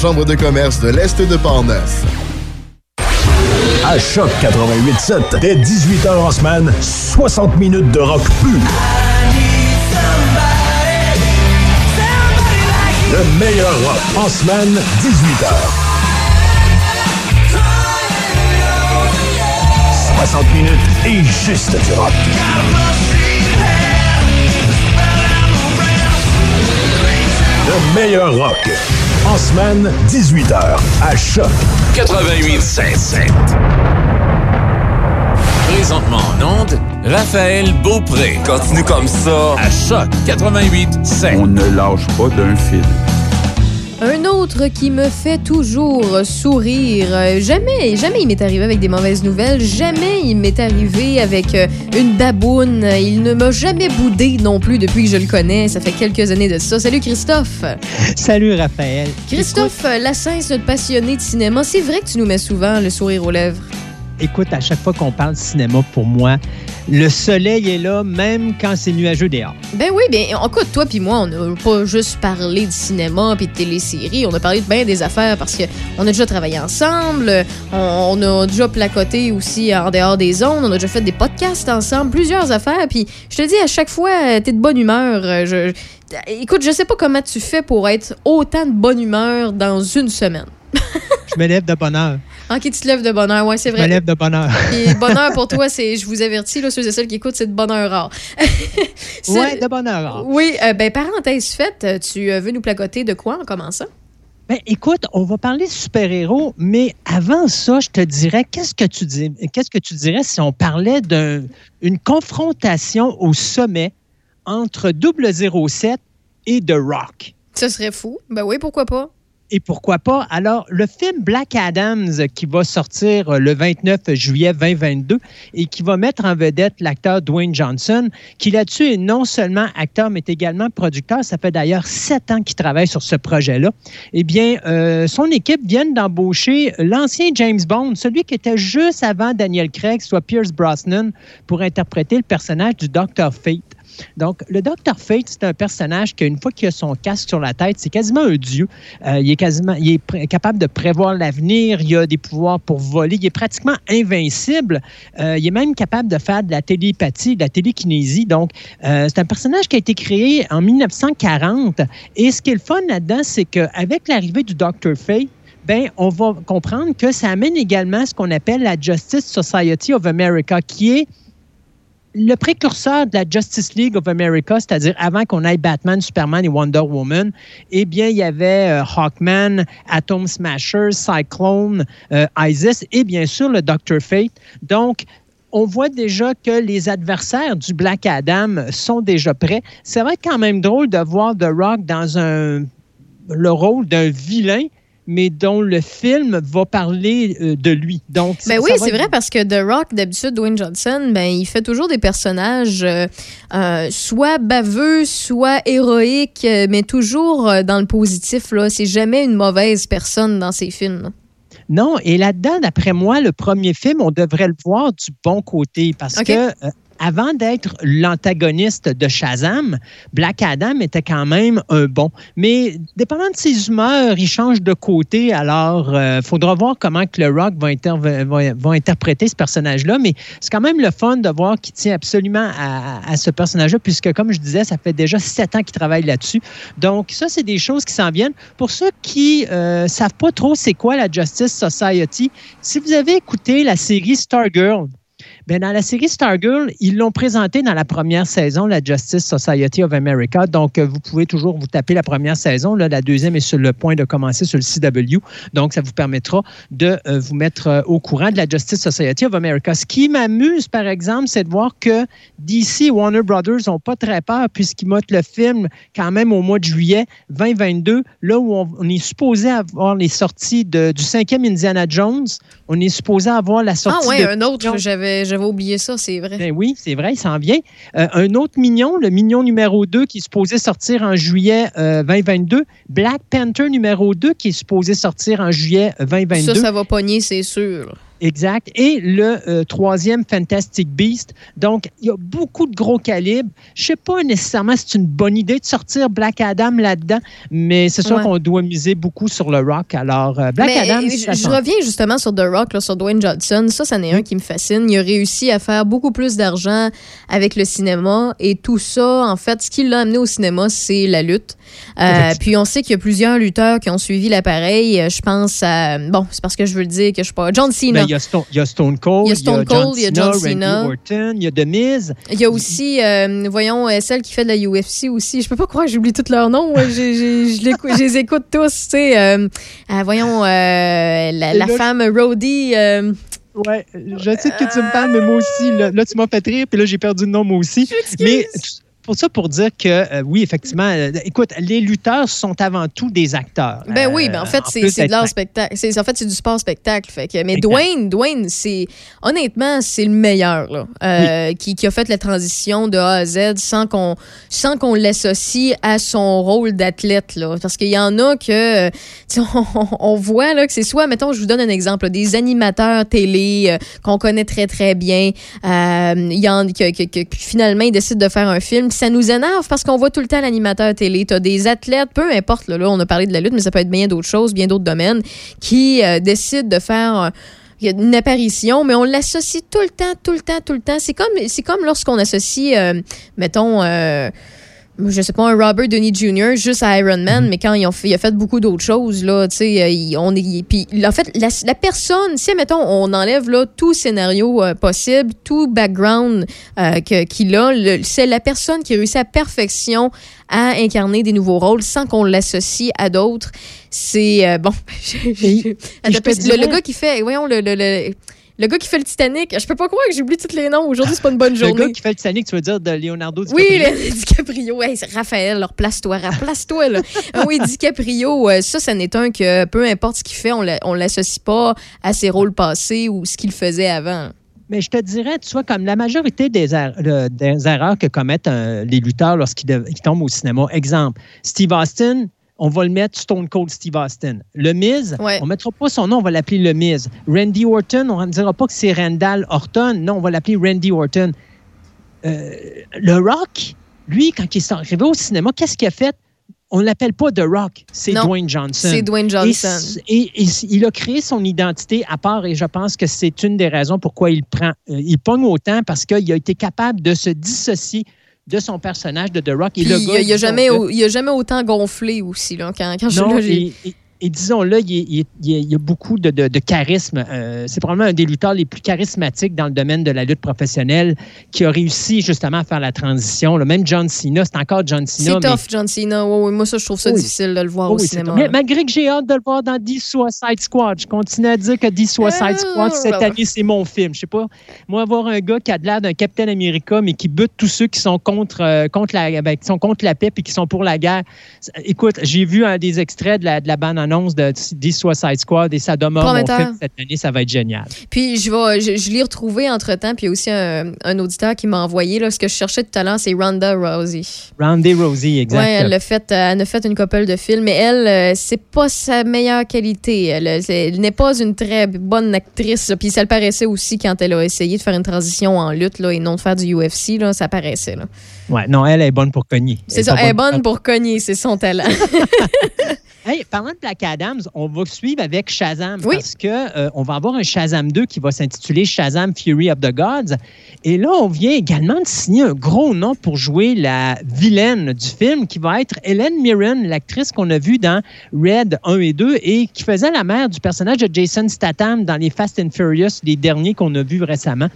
Chambre de commerce de l'Est de Portneuf. À Choc 88.7, dès 18h en semaine, 60 minutes de rock pur. Le meilleur rock en semaine, 18h. 60 minutes et juste du rock. Le meilleur rock. En semaine, 18h, à Choc. 88.7. Présentement en onde, Raphaël Beaupré. Continue comme ça. À Choc 88.7. On ne lâche pas d'un fil. Un autre qui me fait toujours sourire. Jamais, jamais il m'est arrivé avec des mauvaises nouvelles. Jamais il m'est arrivé avec euh, une baboune. Il ne m'a jamais boudé non plus depuis que je le connais. Ça fait quelques années de ça. Salut Christophe. Salut Raphaël. Christophe Lassens, notre passionné de cinéma. C'est vrai que tu nous mets souvent le sourire aux lèvres. Écoute, à chaque fois qu'on parle cinéma, pour moi, le soleil est là, même quand c'est nuageux dehors. Ben oui, ben écoute, toi puis moi, on n'a pas juste parlé de cinéma puis de téléséries, on a parlé de bien des affaires parce que on a déjà travaillé ensemble, on, on a déjà placoté aussi en dehors des zones, on a déjà fait des podcasts ensemble, plusieurs affaires, puis je te dis à chaque fois, euh, t'es de bonne humeur. euh, Je, écoute, je sais pas comment tu fais pour être autant de bonne humeur dans une semaine. Je me lève de bonne heure. Ok, tu te lèves de bonne heure, ouais, c'est Je vrai. me lève de bonne heure. Puis bonheur pour toi, [laughs] c'est, je vous avertis, là, ceux et celles qui écoutent, c'est de bonheur rare. [laughs] Ouais, de bonne heure. Oui, euh, ben parenthèse faite, tu euh, veux nous placoter de quoi en commençant? Ben, écoute, on va parler de super-héros, mais avant ça, je te dirais, qu'est-ce que tu dis, qu'est-ce que tu dirais si on parlait d'une confrontation au sommet entre 007 et The Rock? Ce serait fou. Ben oui, pourquoi pas? Et pourquoi pas? Alors, le film Black Adams qui va sortir euh, le 29 juillet 2022 et qui va mettre en vedette l'acteur Dwayne Johnson, qui là-dessus est non seulement acteur, mais également producteur. Ça fait d'ailleurs sept ans qu'il travaille sur ce projet-là. Eh bien, euh, son équipe vient d'embaucher l'ancien James Bond, celui qui était juste avant Daniel Craig, soit Pierce Brosnan, pour interpréter le personnage du Dr. Fate. Donc, le Dr. Fate, c'est un personnage qui, une fois qu'il a son casque sur la tête, c'est quasiment un dieu. Euh, il est quasiment, il est capable de prévoir l'avenir. Il a des pouvoirs pour voler. Il est pratiquement invincible. Euh, il est même capable de faire de la télépathie, de la télékinésie. Donc, euh, c'est un personnage qui a été créé en 1940. Et ce qui est le fun là-dedans, c'est qu'avec l'arrivée du Dr. Fate, ben, on va comprendre que ça amène également ce qu'on appelle la Justice Society of America, qui est le précurseur de la Justice League of America, c'est-à-dire avant qu'on ait Batman, Superman et Wonder Woman, eh bien, il y avait euh, Hawkman, Atom Smasher, Cyclone, euh, Isis et bien sûr le Dr. Fate. Donc, on voit déjà que les adversaires du Black Adam sont déjà prêts. Ça va être quand même drôle de voir The Rock dans le rôle d'un vilain, mais dont le film va parler euh, de lui. Donc, Ben ça oui, c'est être- vrai parce que The Rock, d'habitude, Dwayne Johnson, ben il fait toujours des personnages euh, euh, soit baveux, soit héroïques, mais toujours dans le positif. là. C'est jamais une mauvaise personne dans ses films. là. Non, et là-dedans, d'après moi, le premier film, on devrait le voir du bon côté parce que avant d'être l'antagoniste de Shazam, Black Adam était quand même un bon. Mais dépendant de ses humeurs, il change de côté. Alors, il faudra voir comment que le Rock va, interpréter ce personnage-là. Mais c'est quand même le fun de voir qu'il tient absolument à, à ce personnage-là, puisque, comme je disais, ça fait déjà sept ans qu'il travaille là-dessus. Donc, ça, c'est des choses qui s'en viennent. Pour ceux qui ne savent pas trop c'est quoi la Justice Society, si vous avez écouté la série Stargirl, Ben, dans la série Stargirl, ils l'ont présenté dans la première saison, la Justice Society of America. Donc, euh, vous pouvez toujours vous taper la première saison. Là, la deuxième est sur le point de commencer sur le CW. Donc, ça vous permettra de euh, vous mettre euh, au courant de la Justice Society of America. Ce qui m'amuse, par exemple, c'est de voir que DC et Warner Brothers n'ont pas très peur puisqu'ils mettent le film quand même au mois de juillet 2022, là où on, on est supposé avoir les sorties de- du cinquième Indiana Jones. On est supposé avoir la Ah sortie ouais, de un autre, j'avais j'avais oublié ça, c'est vrai. ben oui, c'est vrai, il s'en vient. Euh, un autre mignon, le mignon numéro 2 qui est supposé sortir en juillet euh, 2022. Black Panther numéro 2 qui est supposé sortir en juillet euh, 2022. Ça, ça va pogner, c'est sûr. Exact. Et le euh, troisième, Fantastic Beast. Donc, il y a beaucoup de gros calibres. Je sais pas nécessairement si c'est une bonne idée de sortir Black Adam là-dedans, mais c'est sûr Ouais. qu'on doit miser beaucoup sur le rock. Alors, euh, Black Mais, Adam, euh, je, reviens justement sur The Rock, là, sur Dwayne Johnson. Ça, c'en est un qui me fascine. Il a réussi à faire beaucoup plus d'argent avec le cinéma. Et tout ça, en fait, ce qui l'a amené au cinéma, c'est la lutte. Euh, puis on sait qu'il y a plusieurs lutteurs qui ont suivi l'appareil. Je pense à... Bon, c'est parce que je veux le dire que je suis pas... John Cena. Ben, y a Stone, il y a Stone Cold, Il y a Stone Cold, il y a John Cena, Orton, il y a The Miz. Il y a aussi, euh, voyons, euh, celle qui fait de la UFC aussi. Je peux pas croire que j'oublie tous leurs noms. Je, les écoute tous. Tu sais, euh, voyons, la, femme Roddy. Ouais, je sais que tu me parles, mais moi aussi, là, là, tu m'as fait rire, puis là, j'ai perdu le nom, moi aussi. Mais pour ça, pour dire que, euh, oui, effectivement, euh, écoute, les lutteurs sont avant tout des acteurs. Ben oui, Euh, ben en fait, c'est de l'art spectacle. En fait, c'est du sport spectacle. Fait que, mais Exact. Dwayne, Dwayne, c'est honnêtement, c'est le meilleur là, euh, qui, qui a fait la transition de A à Z sans qu'on sans qu'on l'associe à son rôle d'athlète là, parce qu'il y en a que [laughs] on, on voit là que c'est soit, mettons, je vous donne un exemple, là, des animateurs télé qu'on connaît très très bien. Il y en que, que- que- que finalement ils décident de faire un film, ça nous énerve parce qu'on voit tout le temps l'animateur télé. T'as des athlètes, peu importe, là, là, on a parlé de la lutte, mais ça peut être bien d'autres choses, bien d'autres domaines, qui euh, décident de faire euh, une apparition, mais on l'associe tout le temps, tout le temps, tout le temps. C'est comme, c'est comme lorsqu'on associe, euh, mettons, euh, je sais pas, un Robert Downey Jr. juste à Iron Man, mais quand il a fait, il a fait beaucoup d'autres choses, là, tu sais, euh, on est, puis en fait, la, la personne, si, mettons, on enlève, là, tout scénario euh, possible, tout background euh, qu'il a, c'est la personne qui réussit à perfection à incarner des nouveaux rôles sans qu'on l'associe à d'autres. C'est, euh, bon, [laughs] le, le gars qui fait, voyons, le, le, le, le gars qui fait le Titanic, je peux pas croire que j'oublie tous les noms. Aujourd'hui, c'est pas une bonne [laughs] Le journée. gars qui fait le Titanic, tu veux dire de Leonardo DiCaprio? Oui, le- DiCaprio. Hey, Raphaël, alors place-toi, place-toi. Là. [laughs] Ah oui, DiCaprio, euh, ça, ça n'est un que peu importe ce qu'il fait, on l'a- on l'associe pas à ses rôles passés ou ce qu'il faisait avant. Mais je te dirais, tu vois, comme la majorité des, er- le- des erreurs que commettent euh, les lutteurs lorsqu'ils tombent au cinéma. Exemple, Steve Austin, on va le mettre Stone Cold Steve Austin. Le Miz, on ne mettra pas son nom, on va l'appeler Le Miz. Randy Orton, on ne dira pas que c'est Randall Orton. Non, on va l'appeler Randy Orton. Euh, le Rock, lui, quand il est arrivé au cinéma, qu'est-ce qu'il a fait? On ne l'appelle pas The Rock, c'est Dwayne Johnson. c'est Dwayne Johnson. Et, et il a créé son identité à part et je pense que c'est une des raisons pourquoi il prend, euh, il pogne autant parce qu'il a été capable de se dissocier de son personnage de The Rock. Et le il, gars, a, il a disons jamais, au- jamais autant gonflé aussi. Là, quand, quand je non, j'ai- et, disons-le, il, y a beaucoup de, de- de charisme. Euh, c'est probablement un des lutteurs les plus charismatiques dans le domaine de la lutte professionnelle qui a réussi justement à faire la transition. là. Même John Cena, c'est encore John Cena. C'est mais- tough, John Cena. Moi, ça, je trouve ça Oui. difficile de le voir Oh au oui, cinéma. Mais malgré que j'ai hâte de le voir dans The Suicide Squad, je continue à dire que The Suicide Squad, cette ouais. année, c'est mon film. Je sais pas. Moi, voir un gars qui a de l'air d'un Captain America, mais qui bute tous ceux qui sont contre, euh, contre, la, ben, qui sont contre la paix et qui sont pour la guerre. Écoute, j'ai vu un des extraits de la, de la bande-annonce de The Suicide Squad et ça demeure mon Prometteur. film cette année. Ça va être génial. Puis je vais, je, je l'ai retrouvé entre temps. Puis il y a aussi un, un auditeur qui m'a envoyé. Là, ce que je cherchais tout à l'heure, c'est Ronda Rousey. Randy Rosie, exact. Ouais, elle a fait, euh, elle a fait une couple de films, mais elle, euh, c'est pas sa meilleure qualité. Elle, euh, elle n'est pas une très bonne actrice. Puis ça le paraissait aussi quand elle a essayé de faire une transition en lutte là, et non de faire du UFC. Là, ça paraissait. Là. Ouais, non, elle est bonne pour cogner. C'est est ça, elle est bonne pour cogner, c'est son talent. [laughs] Hey, parlant de Black Adams, on va suivre avec Shazam parce que euh, on va avoir un Shazam 2 qui va s'intituler Shazam Fury of the Gods. Et là, on vient également de signer un gros nom pour jouer la vilaine du film qui va être Helen Mirren, l'actrice qu'on a vue dans Red 1 et 2 et qui faisait la mère du personnage de Jason Statham dans les Fast and Furious, les derniers qu'on a vus récemment.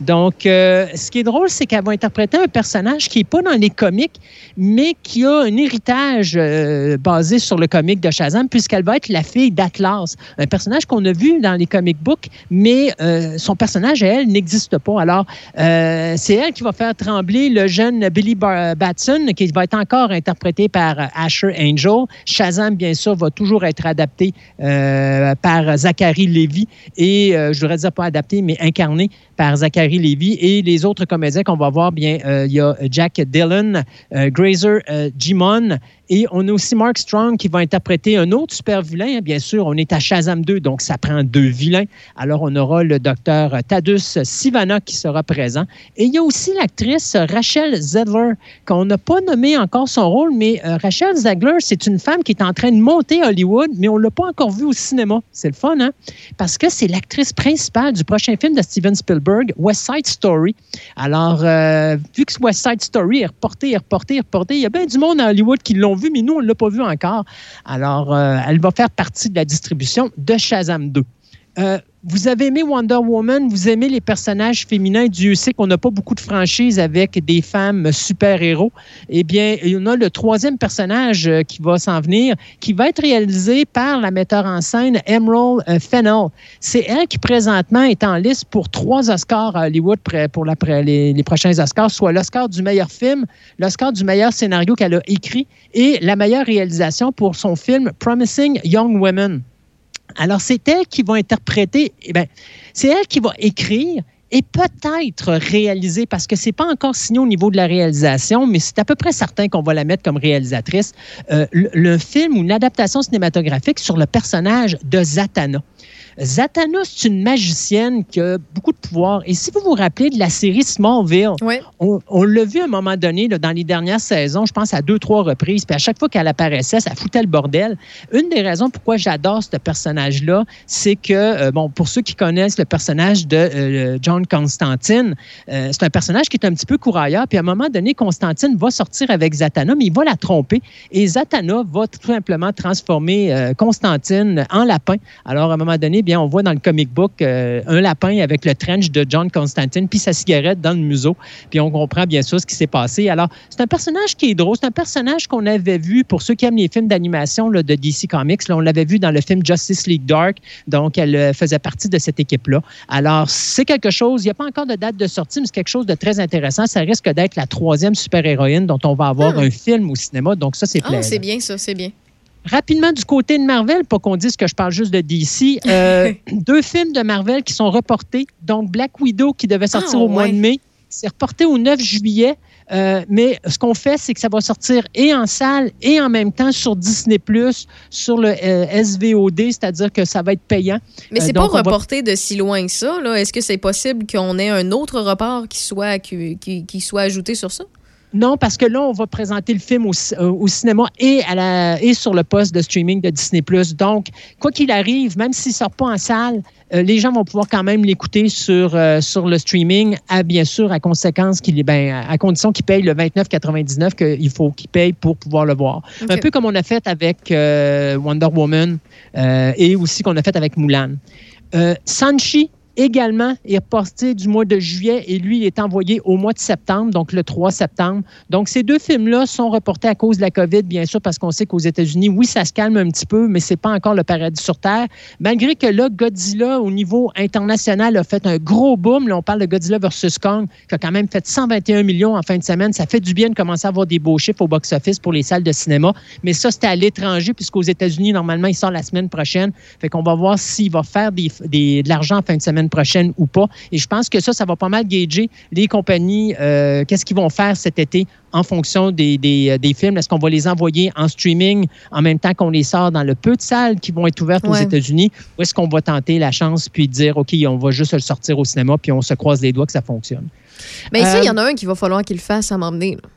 Donc, euh, ce qui est drôle, c'est qu'elle va interpréter un personnage qui n'est pas dans les comics, mais qui a un héritage euh, basé sur le comic de Shazam, puisqu'elle va être la fille d'Atlas, un personnage qu'on a vu dans les comic books, mais euh, son personnage, elle, n'existe pas. Alors, euh, c'est elle qui va faire trembler le jeune Billy Batson, qui va être encore interprété par euh, Asher Angel. Shazam, bien sûr, va toujours être adapté par Zachary Levy et, je voudrais dire pas adapté, mais incarné par Zachary Levy. Et les autres comédiens qu'on va voir, bien, il y a Jack Dillon, Grazer Jimon, et on a aussi Mark Strong qui va interpréter un autre super vilain. hein. Bien sûr, on est à Shazam 2, donc ça prend deux vilains. Alors, on aura le docteur Tadus Sivana qui sera présent. Et il y a aussi l'actrice Rachel Zegler, qu'on n'a pas nommé encore son rôle, mais euh, Rachel Zegler, c'est une femme qui est en train de monter Hollywood, mais on ne l'a pas encore vue au cinéma. C'est le fun, hein? Parce que c'est l'actrice principale du prochain film de Steven Spielberg, West Side Story. Alors, euh, vu que West Side Story est reporté, reporté, reporté, il y a bien du monde à Hollywood qui l'ont vu, mais nous, on ne l'a pas vu encore. Alors, euh, elle va faire partie de la distribution de Shazam 2. Euh, vous avez aimé Wonder Woman, vous aimez les personnages féminins. Dieu sait qu'on n'a pas beaucoup de franchises avec des femmes super-héros. Eh bien, il y en a le troisième personnage euh, qui va s'en venir, qui va être réalisé par la metteur en scène Emerald euh, Fennell. C'est elle qui, présentement, est en liste pour trois Oscars à Hollywood pour les, les prochains Oscars, soit l'Oscar du meilleur film, l'Oscar du meilleur scénario qu'elle a écrit et la meilleure réalisation pour son film Promising Young Women. Alors, c'est elle qui va interpréter, eh bien, c'est elle qui va écrire et peut-être réaliser, parce que c'est pas encore signé au niveau de la réalisation, mais c'est à peu près certain qu'on va la mettre comme réalisatrice, euh, le, le film ou une adaptation cinématographique sur le personnage de Zatanna. Zatanna, c'est une magicienne qui a beaucoup de pouvoir. Et si vous vous rappelez de la série Smallville, on, on l'a vu à un moment donné là, dans les dernières saisons, je pense à deux, trois reprises. Puis à chaque fois qu'elle apparaissait, ça foutait le bordel. Une des raisons pourquoi j'adore ce personnage-là, c'est que, euh, bon, pour ceux qui connaissent le personnage de euh, John Constantine, euh, c'est un personnage qui est un petit peu courailleur. Puis à un moment donné, Constantine va sortir avec Zatanna, mais il va la tromper. Et Zatanna va tout simplement transformer Constantine en lapin. Alors, à un moment donné, bien, on voit dans le comic book euh, un lapin avec le trench de John Constantine puis sa cigarette dans le museau. Puis on comprend bien sûr ce qui s'est passé. Alors, c'est un personnage qui est drôle. C'est un personnage qu'on avait vu, pour ceux qui aiment les films d'animation de DC Comics, là, on l'avait vu dans le film Justice League Dark. Donc, elle euh, faisait partie de cette équipe-là. Alors, c'est quelque chose, il n'y a pas encore de date de sortie, mais c'est quelque chose de très intéressant. Ça risque d'être la troisième super-héroïne dont on va avoir un film au cinéma. Donc, ça, c'est Ah, c'est bien ça, c'est bien. Rapidement, du côté de Marvel, pas qu'on dise que je parle juste de DC, euh, [laughs] deux films de Marvel qui sont reportés. Donc, Black Widow qui devait sortir Ah, au mois ouais. de mai, c'est reporté au 9 juillet. Euh, mais ce qu'on fait, c'est que ça va sortir et en salle et en même temps sur Disney sur le euh, SVOD, c'est-à-dire que ça va être payant. Mais Euh, c'est pas va- reporté de si loin que ça. Est-ce que c'est possible qu'on ait un autre report qui soit, qui, qui- qui soit ajouté sur ça? Non, parce que là, on va présenter le film au, euh, au cinéma et, à la, et sur le poste de streaming de Disney+. Donc, quoi qu'il arrive, même s'il ne sort pas en salle, euh, les gens vont pouvoir quand même l'écouter sur, euh, sur le streaming, à, bien sûr, à conséquence qu'il est, ben, à condition qu'ils payent le 29,99 qu'il faut qu'ils payent pour pouvoir le voir. Un peu comme on a fait avec euh, Wonder Woman et aussi qu'on a fait avec Mulan. Sanchi également est reporté du mois de juillet et lui il est envoyé au mois de septembre, donc le 3 septembre. Donc ces deux films-là sont reportés à cause de la COVID, bien sûr, parce qu'on sait qu'aux États-Unis, oui, ça se calme un petit peu, mais c'est pas encore le paradis sur Terre. Malgré que là, Godzilla, au niveau international, a fait un gros boom. Là, on parle de Godzilla versus Kong, qui a quand même fait 121 millions en fin de semaine. Ça fait du bien de commencer à avoir des beaux chiffres au box-office pour les salles de cinéma. Mais ça, c'était à l'étranger, puisqu'aux États-Unis, normalement, il sort la semaine prochaine. Fait qu'on va voir s'il va faire de l'argent en fin de semaine prochaine ou pas. Et je pense que ça, ça va pas mal gager les compagnies, euh, qu'est-ce qu'ils vont faire cet été en fonction des, des, euh, des films. Est-ce qu'on va les envoyer en streaming en même temps qu'on les sort dans le peu de salles qui vont être ouvertes aux. États-Unis? Ou est-ce qu'on va tenter la chance puis dire, OK, on va juste le sortir au cinéma puis on se croise les doigts que ça fonctionne? Mais ça, Euh, il y en a un qu'il va falloir qu'il le fasse à m'emmener. là.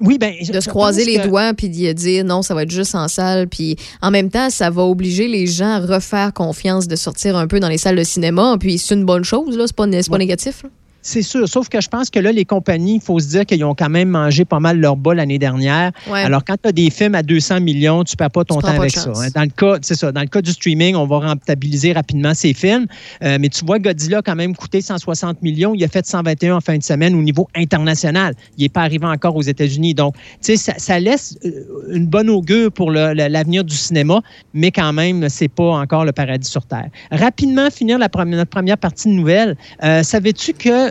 Oui, ben, de se croiser les doigts puis de dire non, ça va être juste en salle. Puis en même temps, ça va obliger les gens à refaire confiance de sortir un peu dans les salles de cinéma. Puis c'est une bonne chose, là. C'est pas, c'est pas négatif. là. C'est sûr, sauf que je pense que là, les compagnies, il faut se dire qu'ils ont quand même mangé pas mal leur bas l'année dernière. Ouais. Alors, quand tu as des films à 200 millions, tu ne perds pas ton Tu temps avec ça. hein. Dans le cas, c'est ça. Dans le cas du streaming, on va rentabiliser rapidement ces films. Euh, mais tu vois, Godzilla a quand même coûté 160 millions. Il a fait 121 en fin de semaine au niveau international. Il n'est pas arrivé encore aux États-Unis. Donc, tu sais, ça, ça laisse euh, une bonne augure pour l'avenir du cinéma, mais quand même, c'est pas encore le paradis sur Terre. Rapidement, finir la première, notre première partie de nouvelles. Euh, Savais-tu que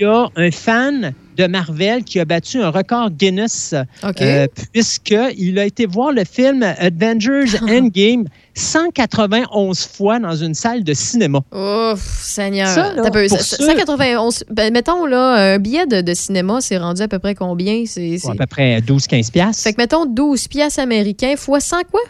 y a un fan de Marvel qui a battu un record Guinness euh, puisqu'il a été voir le film Avengers [laughs] Endgame 191 fois dans une salle de cinéma. Ouf, Seigneur. Ça, là, peu- ça- ceux- 191. Ben, mettons, là, un billet de, de cinéma, c'est rendu à peu près combien? C'est, À peu près 12-15 piastres. Fait que mettons 12 piastres américains fois 100 quoi?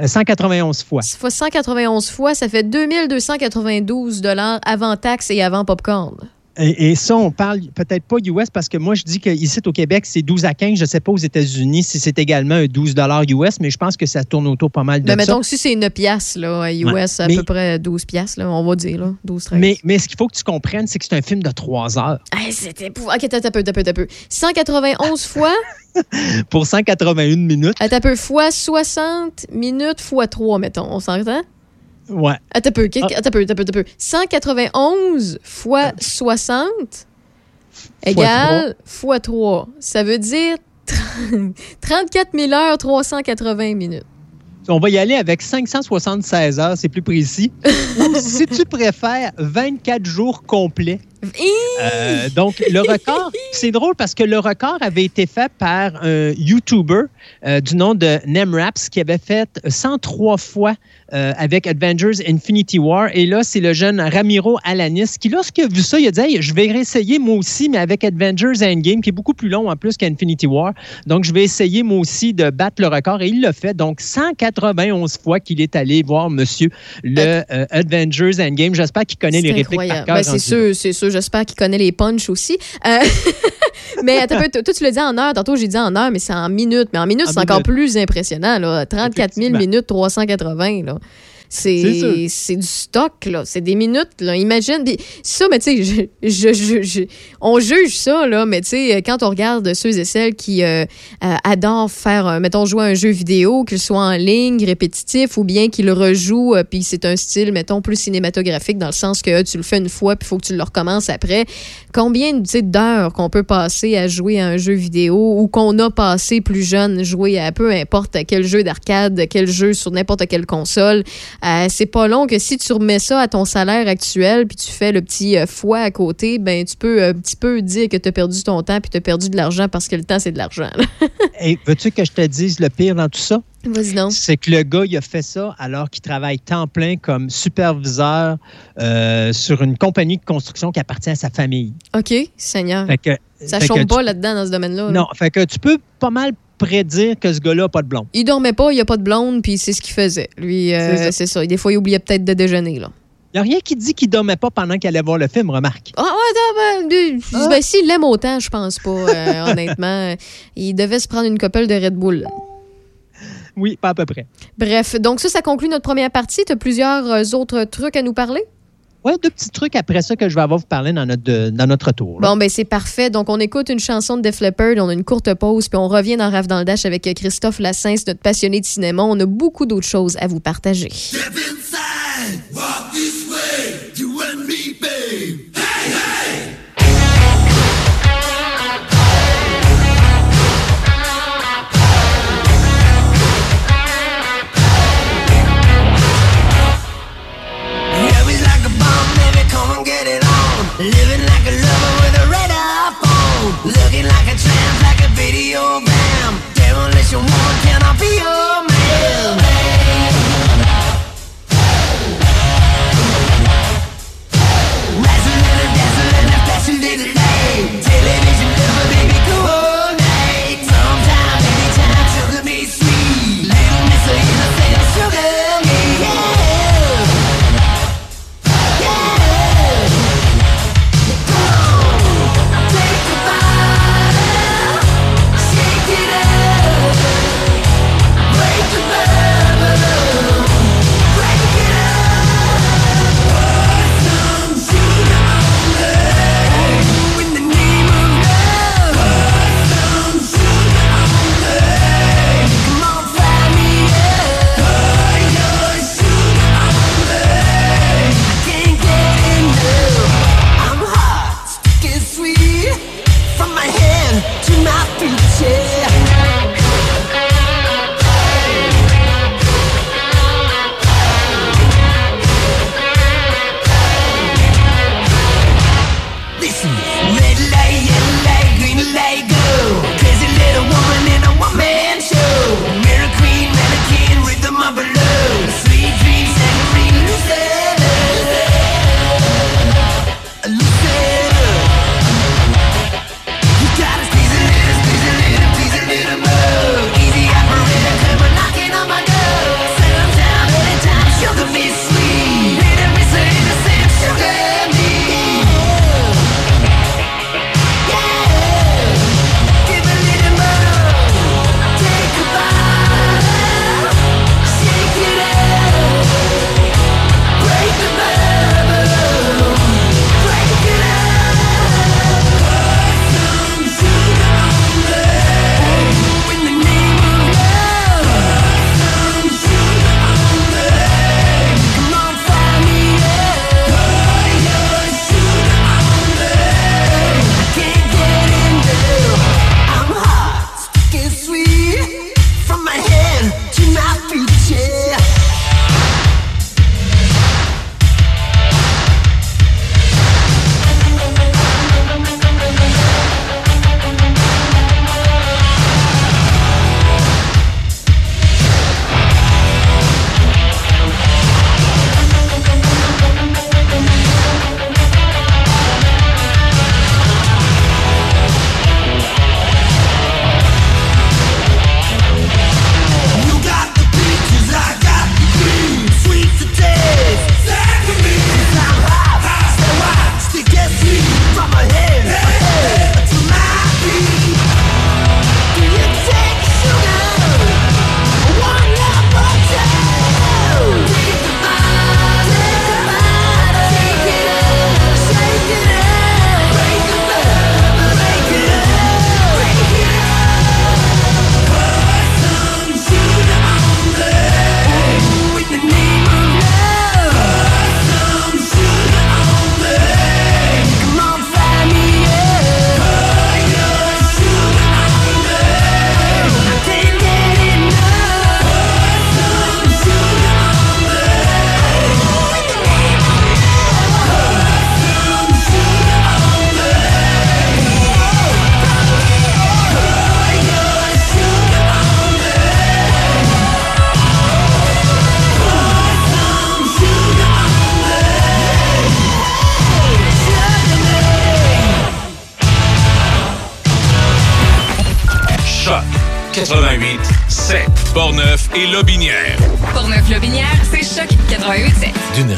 Euh, 191 fois. Fois 191 fois, ça fait 2292 dollars avant taxes et avant popcorn. Et, et ça, on parle peut-être pas US parce que moi, je dis qu'ici au Québec, c'est 12 à 15. Je ne sais pas aux États-Unis si c'est également un 12 US, mais je pense que ça tourne autour pas mal de ça. mettons si c'est une piastre, là, US, Ouais. à Mais- peu près 12 piastres, là, on va dire, là, 12, 13. Mais, mais ce qu'il faut que tu comprennes, c'est que c'est un film de 3 heures. Hey, c'était pour... OK, t'as un peu, t'as un peu, t'as un peu. 191 [laughs] fois, Pour 181 minutes. un peu, fois 60 minutes fois 3, mettons. On s'entend? Ouais. Attends un peu, qu'est- attends un peu, attends un peu, attends un peu. 191 fois 60 égale fois 3. Ça veut dire 34 000 heures, 380 minutes. On va y aller avec 576 heures, c'est plus précis. [laughs] Ou si tu préfères, 24 jours complets. Euh, donc, le record, [laughs] c'est drôle parce que le record avait été fait par un YouTuber euh, du nom de Nemraps qui avait fait 103 fois euh, avec Avengers Infinity War. Et là, c'est le jeune Ramiro Alanis qui, lorsqu'il a vu ça, il a dit Hey, Je vais réessayer moi aussi, mais avec Avengers Endgame, qui est beaucoup plus long en plus qu'Infinity War. Donc, je vais essayer moi aussi de battre le record. Et il l'a fait. Donc, 191 fois qu'il est allé voir monsieur le Avengers Endgame. J'espère qu'il connaît les répliques par incroyable. cœur. Ben, c'est rendu sûr, c'est sûr. J'espère qu'il connaît les punchs aussi. Euh, [laughs] mais attends toi, tu le dis en heure. Tantôt, j'ai dit en heure, mais c'est en minutes. Mais en minutes, c'est encore plus impressionnant. Là. 34 000 Effectivement. minutes, 380. Là. C'est C'est du stock, là. C'est des minutes, là. Imagine. Ça, mais tu sais, je, je, je- on juge ça, là, mais tu sais, quand on regarde ceux et celles qui euh, euh, adorent faire, euh, mettons, jouer à un jeu vidéo, qu'il soit en ligne, répétitif, ou bien qu'ils le rejouent, puis c'est un style, mettons, plus cinématographique, dans le sens que euh, tu le fais une fois, puis il faut que tu le recommences après. Combien, d'heures qu'on peut passer à jouer à un jeu vidéo, ou qu'on a passé plus jeune jouer à peu importe quel jeu d'arcade, quel jeu sur n'importe quelle console. Euh, c'est pas long que si tu remets ça à ton salaire actuel puis tu fais le petit euh, fois à côté, ben tu peux euh, un petit peu dire que tu as perdu ton temps puis tu as perdu de l'argent parce que le temps c'est de l'argent. [laughs] Et veux-tu que je te dise le pire dans tout ça? Vas-y donc. C'est que le gars, il a fait ça alors qu'il travaille temps plein comme superviseur euh, sur une compagnie de construction qui appartient à sa famille. OK, Seigneur. Fait que, ça tu- pas là-dedans dans ce domaine-là. là. Non, fait que tu peux pas mal prédire que ce gars-là n'a pas de blonde. Il dormait pas, il y a pas de blonde puis c'est ce qu'il faisait. Lui euh, C'est ça. Des fois il oubliait peut-être de déjeuner là. Il n'y a rien qui dit qu'il dormait pas pendant qu'il allait voir le film, remarque. Ah ouais, ben, de- ben, s'il l'aime autant, je pense pas, euh, [laughs] honnêtement. Il devait se prendre une couple de Red Bull. Oui, pas à peu près. Bref, donc ça, ça conclut notre première partie. Tu as plusieurs euh, autres trucs à nous parler? Ouais, deux petits trucs après ça que je vais avoir vous parler dans notre, de- dans notre retour. là. Bon, ben c'est parfait. Donc, on écoute une chanson de Def Leppard, on a une courte pause, puis on revient dans Rave dans le Dash avec Christophe Lassens, notre passionné de cinéma. On a beaucoup d'autres choses à vous partager.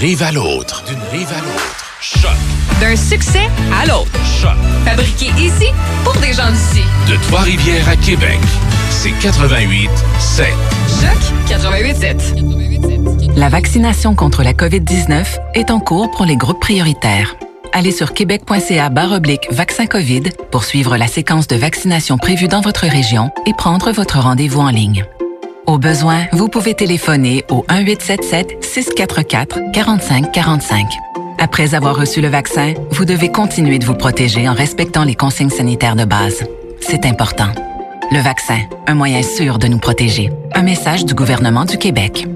Rive à l'autre. D'une rive à l'autre. Choc. D'un succès à l'autre. Choc. Fabriqué ici pour des gens d'ici. De Trois-Rivières à Québec. C'est 88 7. Choc 88.7. La vaccination contre la COVID-19 est en cours pour les groupes prioritaires. Allez sur québec.ca oblique vaccin COVID pour suivre la séquence de vaccination prévue dans votre région et prendre votre rendez-vous en ligne. Au besoin, vous pouvez téléphoner au 1-877-644-4545. Après avoir reçu le vaccin, vous devez continuer de vous protéger en respectant les consignes sanitaires de base. C'est important. Le vaccin, un moyen sûr de nous protéger. Un message du gouvernement du Québec.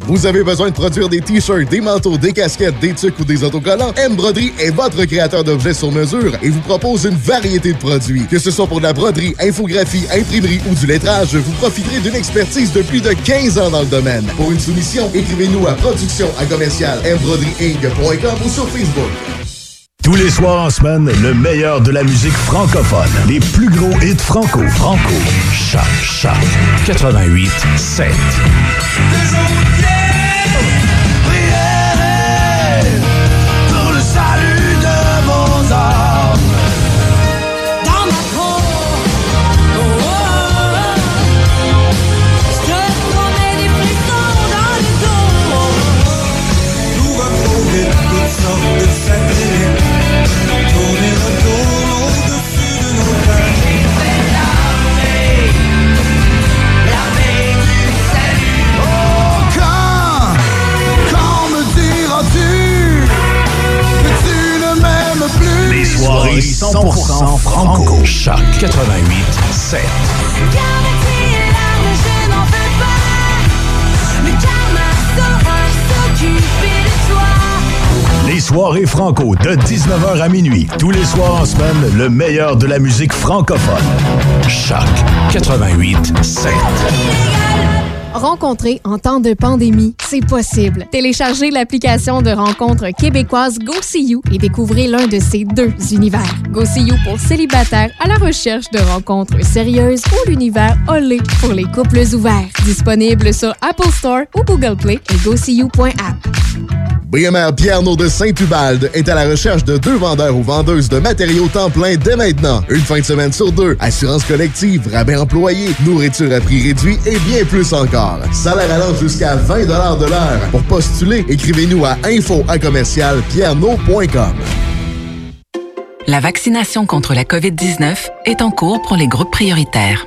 Vous avez besoin de produire des t-shirts, des manteaux, des casquettes, des tucs ou des autocollants? M Broderie est votre créateur d'objets sur mesure et vous propose une variété de produits. Que ce soit pour de la broderie, infographie, imprimerie ou du lettrage, vous profiterez d'une expertise de plus de 15 ans dans le domaine. Pour une soumission, écrivez-nous à production à commercial ou sur Facebook. Tous les soirs en semaine, le meilleur de la musique francophone. Les plus gros hits franco. Franco. Choc. Choc. 88 7. Soirées 100% franco. Choc 88 7. je n'en veux pas. Le karma saura s'occuper de toi. Les Soirée Franco de 19h à minuit. Tous les soirs en semaine, le meilleur de la musique francophone. Choc 88 7. Rencontrer en temps de pandémie, c'est possible. Téléchargez l'application de rencontre québécoise GoSeeYou et découvrez l'un de ces deux univers. GoSeeYou pour célibataires à la recherche de rencontres sérieuses ou l'univers Olé pour les couples ouverts. Disponible sur Apple Store ou Google Play et GoSeeYou.app. BMR Pierno de Saint-Ubalde est à la recherche de deux vendeurs ou vendeuses de matériaux temps plein dès maintenant. Une fin de semaine sur deux, assurance collective, rabais employé, nourriture à prix réduit et bien plus encore. Salaire allant jusqu'à 20 de l'heure. Pour postuler, écrivez-nous à info à. La vaccination contre la COVID-19 est en cours pour les groupes prioritaires.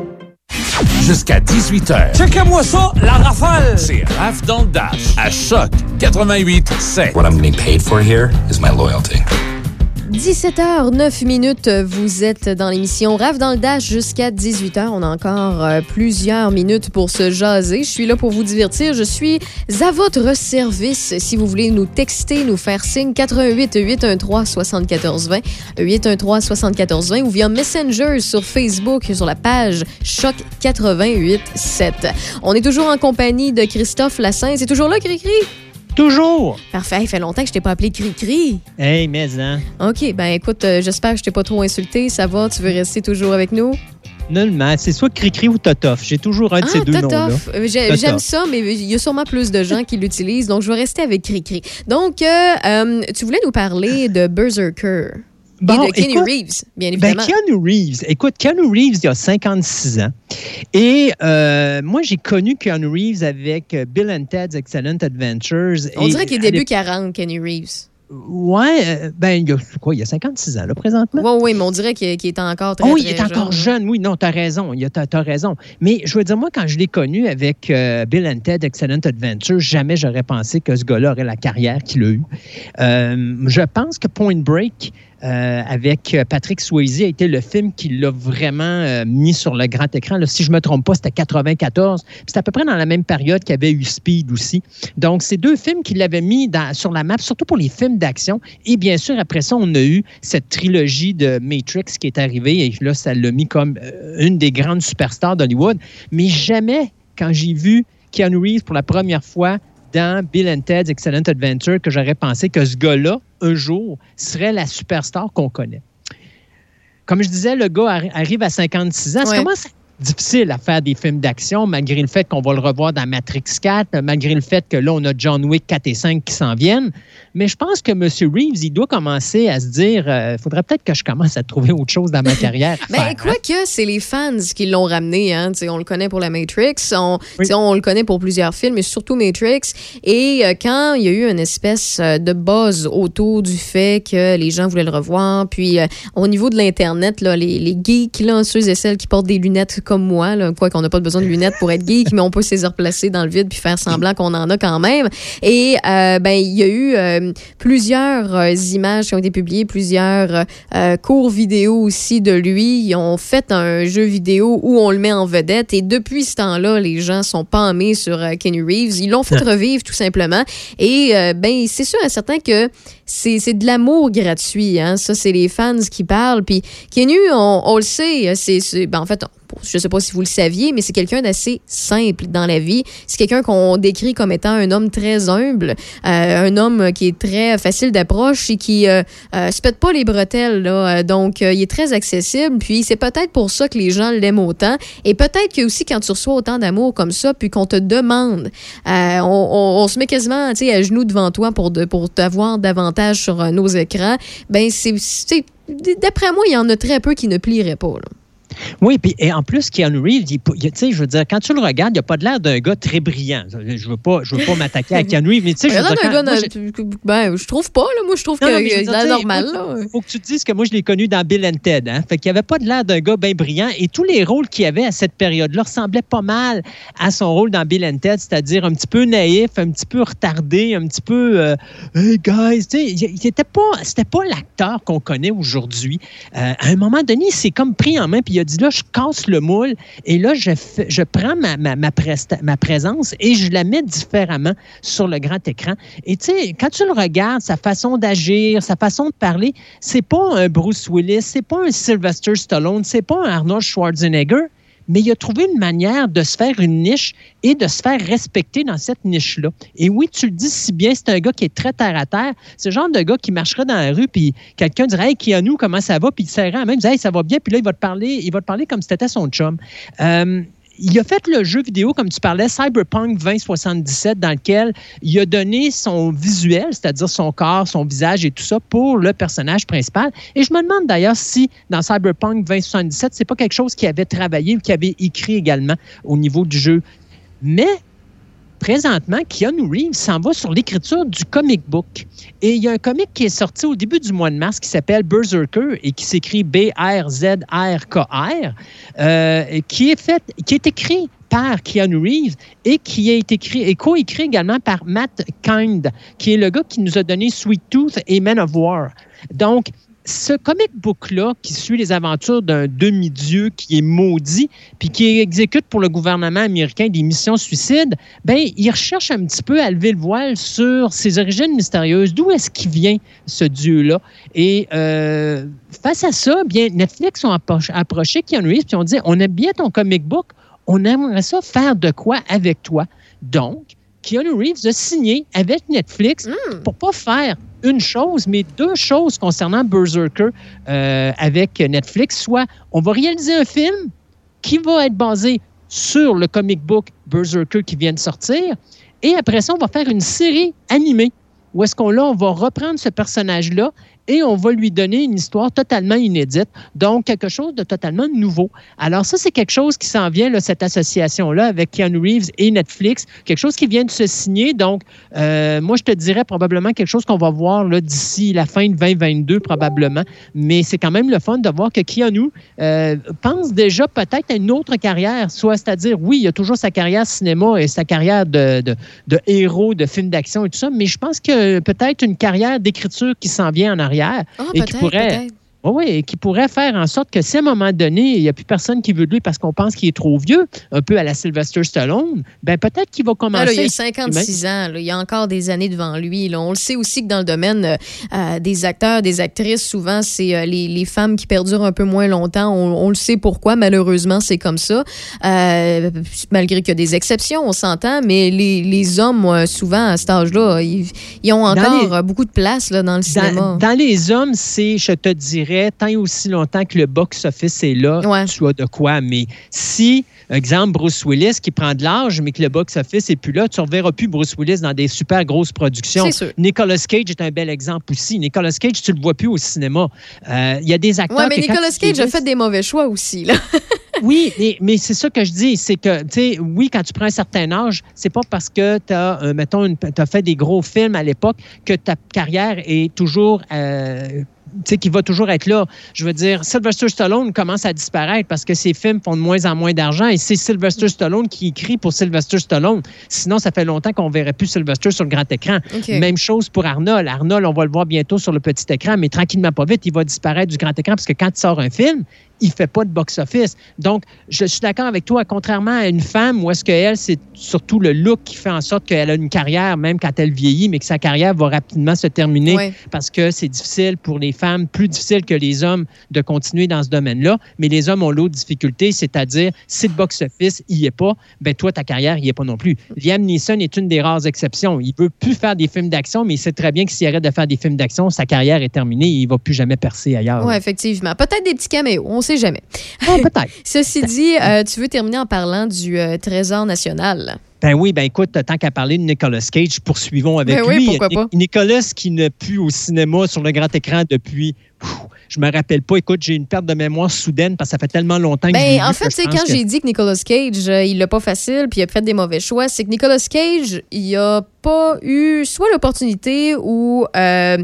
Jusqu'à 18h. Checkez-moi ça, la rafale! C'est Raph dans le Dash à Choc 88 7. What I'm getting paid for here is my loyalty. 17h09 minutes, vous êtes dans l'émission Rave dans le Dash jusqu'à 18h. On a encore euh, plusieurs minutes pour se jaser. Je suis là pour vous divertir. Je suis à votre service. Si vous voulez nous texter, nous faire signe 88 813 74 20 813 74 20 ou via Messenger sur Facebook sur la page Choc 88 7. On est toujours en compagnie de Christophe Lassin. C'est toujours là, Cricri? Toujours! Parfait. Il fait longtemps que je t'ai pas appelé Cricri. Hey, mais hein. OK, ben écoute, euh, j'espère que je t'ai pas trop insulté. Ça va? Tu veux rester toujours avec nous? Nullement. C'est soit Cricri ou Totof. J'ai toujours un de ces Ah, deux noms-là. Totof. Euh, j'ai-. J'aime ça, mais il y a sûrement plus de gens qui l'utilisent, donc je vais rester avec Cricri. Donc, euh, tu voulais nous parler de Berserker. Bon, et de Kenny écoute, Reeves, bien Ben, évidemment. Keanu Reeves. Écoute, Keanu Reeves, il a 56 ans. Et euh, moi, j'ai connu Keanu Reeves avec euh, Bill and Ted's Excellent Adventures. On Et dirait qu'il est début l'époque- 40, Kenny Reeves. Ouais, euh, ben, il y a quoi? Il y a 56 ans, là, présentement? Oui, oui, mais on dirait qu'il est encore très, Oh, il très est encore jeune, oui, non, t'as raison, il t'as as raison. Mais je veux dire, moi, quand je l'ai connu avec euh, Bill and Ted Excellent Adventure, jamais j'aurais pensé que ce gars-là aurait la carrière qu'il a eue. Euh, je pense que Point Break, euh, avec euh, Patrick Swayze, a été le film qui l'a vraiment euh, mis sur le grand écran. Si je ne me trompe pas, c'était 94. Puis C'est à peu près dans la même période qu'il y avait eu Speed aussi. Donc, c'est deux films qui l'avaient mis sur la map, surtout pour les films d'action. Et bien sûr, après ça, on a eu cette trilogie de Matrix qui est arrivée. Et là, ça l'a mis comme une des grandes superstars d'Hollywood. Mais jamais, quand j'ai vu Keanu Reeves pour la première fois dans Bill and Ted's Excellent Adventure, que j'aurais pensé que ce gars-là, un jour, serait la superstar qu'on connaît. Comme je disais, le gars arri- arrive à 56 ans. Ça Ouais. commence à être difficile à faire des films d'action, malgré le fait qu'on va le revoir dans Matrix 4, malgré le fait que là, on a John Wick 4 et 5 qui s'en viennent. Mais je pense que M. Reeves, il doit commencer à se dire il faudrait peut-être que je commence à trouver autre chose dans ma carrière. à [laughs] Ben, faire, hein. quoi que c'est les fans qui l'ont ramené. Hein. On le connaît pour la Matrix, on, le connaît pour plusieurs films, mais surtout Matrix. Et euh, quand il y a eu une espèce euh, de buzz autour du fait que les gens voulaient le revoir, puis euh, au niveau de l'Internet, là, les, les geeks, là, ceux et celles qui portent des lunettes comme moi, là, quoi qu'on n'a pas besoin de lunettes pour être geek, [laughs] mais on peut se les replacer dans le vide puis faire semblant qu'on en a quand même. Et euh, ben il y a eu euh, plusieurs euh, images qui ont été publiées, plusieurs euh, cours vidéo aussi de lui. Ils ont fait un jeu vidéo où on le met en vedette. Et depuis ce temps-là, les gens sont pâmés sur euh, Kenny Reeves. Ils l'ont fait revivre tout simplement. Et euh, ben c'est sûr et certain que c'est c'est de l'amour gratuit. Hein? Ça, c'est les fans qui parlent. Puis Kenny, on, on le sait, c'est c'est- ben, en fait, on- je sais pas si vous le saviez, mais c'est quelqu'un d'assez simple dans la vie. C'est quelqu'un qu'on décrit comme étant un homme très humble, euh, un homme qui est très facile d'approche et qui euh, euh, se pète pas les bretelles. Euh, Donc, euh, il est très accessible. Puis, c'est peut-être pour ça que les gens l'aiment autant. Et peut-être que aussi, quand tu reçois autant d'amour comme ça, puis qu'on te demande, on, se met quasiment à genoux devant toi pour, de, pour t'avoir davantage sur nos écrans, ben D'après moi, il y en a très peu qui ne plieraient pas. Oui, puis et en plus, Keanu Reeves, il, il- tu sais, je veux dire, quand tu le regardes, il n'a pas de l'air d'un gars très brillant. Je veux pas, je veux pas m'attaquer à Keanu Reeves, mais tu sais, Il je veux dire, quand- moi, ben, je trouve pas, là. Moi, je trouve qu'il il a normal, faut- là. Faut que tu te dises que moi, je l'ai connu dans Bill and Ted. Hein? Fait qu'il avait pas de l'air d'un gars bien brillant. Et tous les rôles qu'il avait à cette période-là ressemblaient pas mal à son rôle dans Bill and Ted, c'est-à-dire un petit peu naïf, un petit peu retardé, un petit peu euh, Hey guys, tu sais, il il était pas, c'était pas l'acteur qu'on connaît aujourd'hui. Euh, à un moment donné, il s'est comme pris en main puis il dit là, je casse le moule et là, je, je prends ma, ma, ma, presta- ma présence et je la mets différemment sur le grand écran. Et tu sais, quand tu le regardes, sa façon d'agir, sa façon de parler, c'est pas un Bruce Willis, c'est pas un Sylvester Stallone, c'est pas un Arnold Schwarzenegger, mais il a trouvé une manière de se faire une niche et de se faire respecter dans cette niche-là. Et oui, tu le dis si bien, c'est un gars qui est très terre à terre. C'est le genre de gars qui marcherait dans la rue, puis quelqu'un dirait Hey, Keanu, comment ça va? Puis il serrait la main, il dirait Hey, ça va bien, puis là, il va te parler, il va te parler comme si c'était son chum. Euh, il a fait le jeu vidéo, comme tu parlais, Cyberpunk 2077, dans lequel il a donné son visuel, c'est-à-dire son corps, son visage et tout ça, pour le personnage principal. Et je me demande d'ailleurs si, dans Cyberpunk 2077, c'est pas quelque chose qu'il avait travaillé ou qu'il avait écrit également au niveau du jeu. Mais présentement, Keanu Reeves s'en va sur l'écriture du comic book. Et il y a un comic qui est sorti au début du mois de mars qui s'appelle Berserker et qui s'écrit B-R-Z-R-K-R, euh, qui, est qui est écrit par Keanu Reeves et qui été écrit et co-écrit également par Matt Kind, qui est le gars qui nous a donné Sweet Tooth et Men of War. Donc, ce comic book-là, qui suit les aventures d'un demi-dieu qui est maudit, puis qui exécute pour le gouvernement américain des missions suicides, ben, il recherche un petit peu à lever le voile sur ses origines mystérieuses. D'où est-ce qu'il vient, ce dieu-là? Et euh, face à ça, bien, Netflix ont appro- approché Keanu Reeves, puis ont dit, on aime bien ton comic book, on aimerait ça faire de quoi avec toi? Donc, Keanu Reeves a signé avec Netflix pour pas faire une chose, mais deux choses concernant Berserker euh, avec Netflix. Soit on va réaliser un film qui va être basé sur le comic book Berserker qui vient de sortir, et après ça, on va faire une série animée où est-ce qu'on là, on va reprendre ce personnage-là et on va lui donner une histoire totalement inédite, donc quelque chose de totalement nouveau. Alors ça, c'est quelque chose qui s'en vient, cette association-là, avec Keanu Reeves et Netflix, quelque chose qui vient de se signer. Donc, euh, moi, je te dirais probablement quelque chose qu'on va voir d'ici la fin de 2022, probablement. Mais c'est quand même le fun de voir que Keanu euh, pense déjà peut-être à une autre carrière, soit, c'est-à-dire, oui, il a toujours sa carrière cinéma et sa carrière de, de, de héros, de films d'action et tout ça, mais je pense que peut-être une carrière d'écriture qui s'en vient en arrière Ah, et qui pourrait peut-être. oui, oui, et qui pourrait faire en sorte que si à un moment donné, il n'y a plus personne qui veut de lui parce qu'on pense qu'il est trop vieux, un peu à la Sylvester Stallone, ben peut-être qu'il va Ah, commencer. là, il a à- 56 ans. là. Il y a encore des années devant lui. On le sait aussi que dans le domaine euh, euh, des acteurs, des actrices, souvent, c'est euh, les, les femmes qui perdurent un peu moins longtemps. On, on le sait pourquoi. Malheureusement, c'est comme ça. Euh, malgré qu'il y a des exceptions, on s'entend. Mais les, les hommes, souvent, à cet âge-là, ils, ils ont encore les- beaucoup de place dans le cinéma. Dans, dans les hommes, c'est, je te dirais, tant et aussi longtemps que le box-office est là, tu as de quoi. Mais si, exemple, Bruce Willis qui prend de l'âge, mais que le box-office n'est plus là, tu ne reverras plus Bruce Willis dans des super grosses productions. C'est sûr. Nicolas Cage est un bel exemple aussi. Nicolas Cage, tu ne le vois plus au cinéma. Euh, Il y a des acteurs. Ouais, mais que Nicolas Cage a fait des mauvais choix aussi. Là. [laughs] oui, mais, mais c'est ça que je dis, c'est que, tu sais, oui, quand tu prends un certain âge, c'est pas parce que tu as, mettons, une- t'as fait des gros films à l'époque que ta carrière est toujours. euh, qui va toujours être là. Je veux dire, Sylvester Stallone commence à disparaître parce que ses films font de moins en moins d'argent et c'est Sylvester Stallone qui écrit pour Sylvester Stallone. Sinon, ça fait longtemps qu'on ne verrait plus Sylvester sur le grand écran. Même chose pour Arnold. Arnold, on va le voir bientôt sur le petit écran, mais tranquillement, pas vite, il va disparaître du grand écran parce que quand il sort un film, il ne fait pas de box-office. Donc, je suis d'accord avec toi, contrairement à une femme où est-ce qu'elle, c'est surtout le look qui fait en sorte qu'elle a une carrière, même quand elle vieillit, mais que sa carrière va rapidement se terminer parce que c'est difficile pour les femmes, plus difficile que les hommes de continuer dans ce domaine-là. Mais les hommes ont l'autre difficulté, c'est-à-dire, si le box-office n'y est pas, ben toi, ta carrière n'y est pas non plus. Liam Neeson est une des rares exceptions. Il veut plus faire des films d'action, mais il sait très bien que s'il arrête de faire des films d'action, sa carrière est terminée et il va plus jamais percer ailleurs. Oui, effectivement. Peut-être des petits caméos, on sait jamais. peut-être. [laughs] Ceci dit, euh, tu veux terminer en parlant du euh, Trésor national. Ben oui, ben écoute, tant qu'à parler de Nicolas Cage, poursuivons avec Ben oui, lui. pourquoi pas? Nic- Nicolas qui n'est plus au cinéma sur le grand écran depuis, Je me rappelle pas. Écoute, j'ai une perte de mémoire soudaine parce que ça fait tellement longtemps que Ben, en fait, pense quand que- j'ai dit que Nicolas Cage, euh, il l'a pas facile, puis il a fait des mauvais choix, c'est que Nicolas Cage, il a pas eu soit l'opportunité ou euh,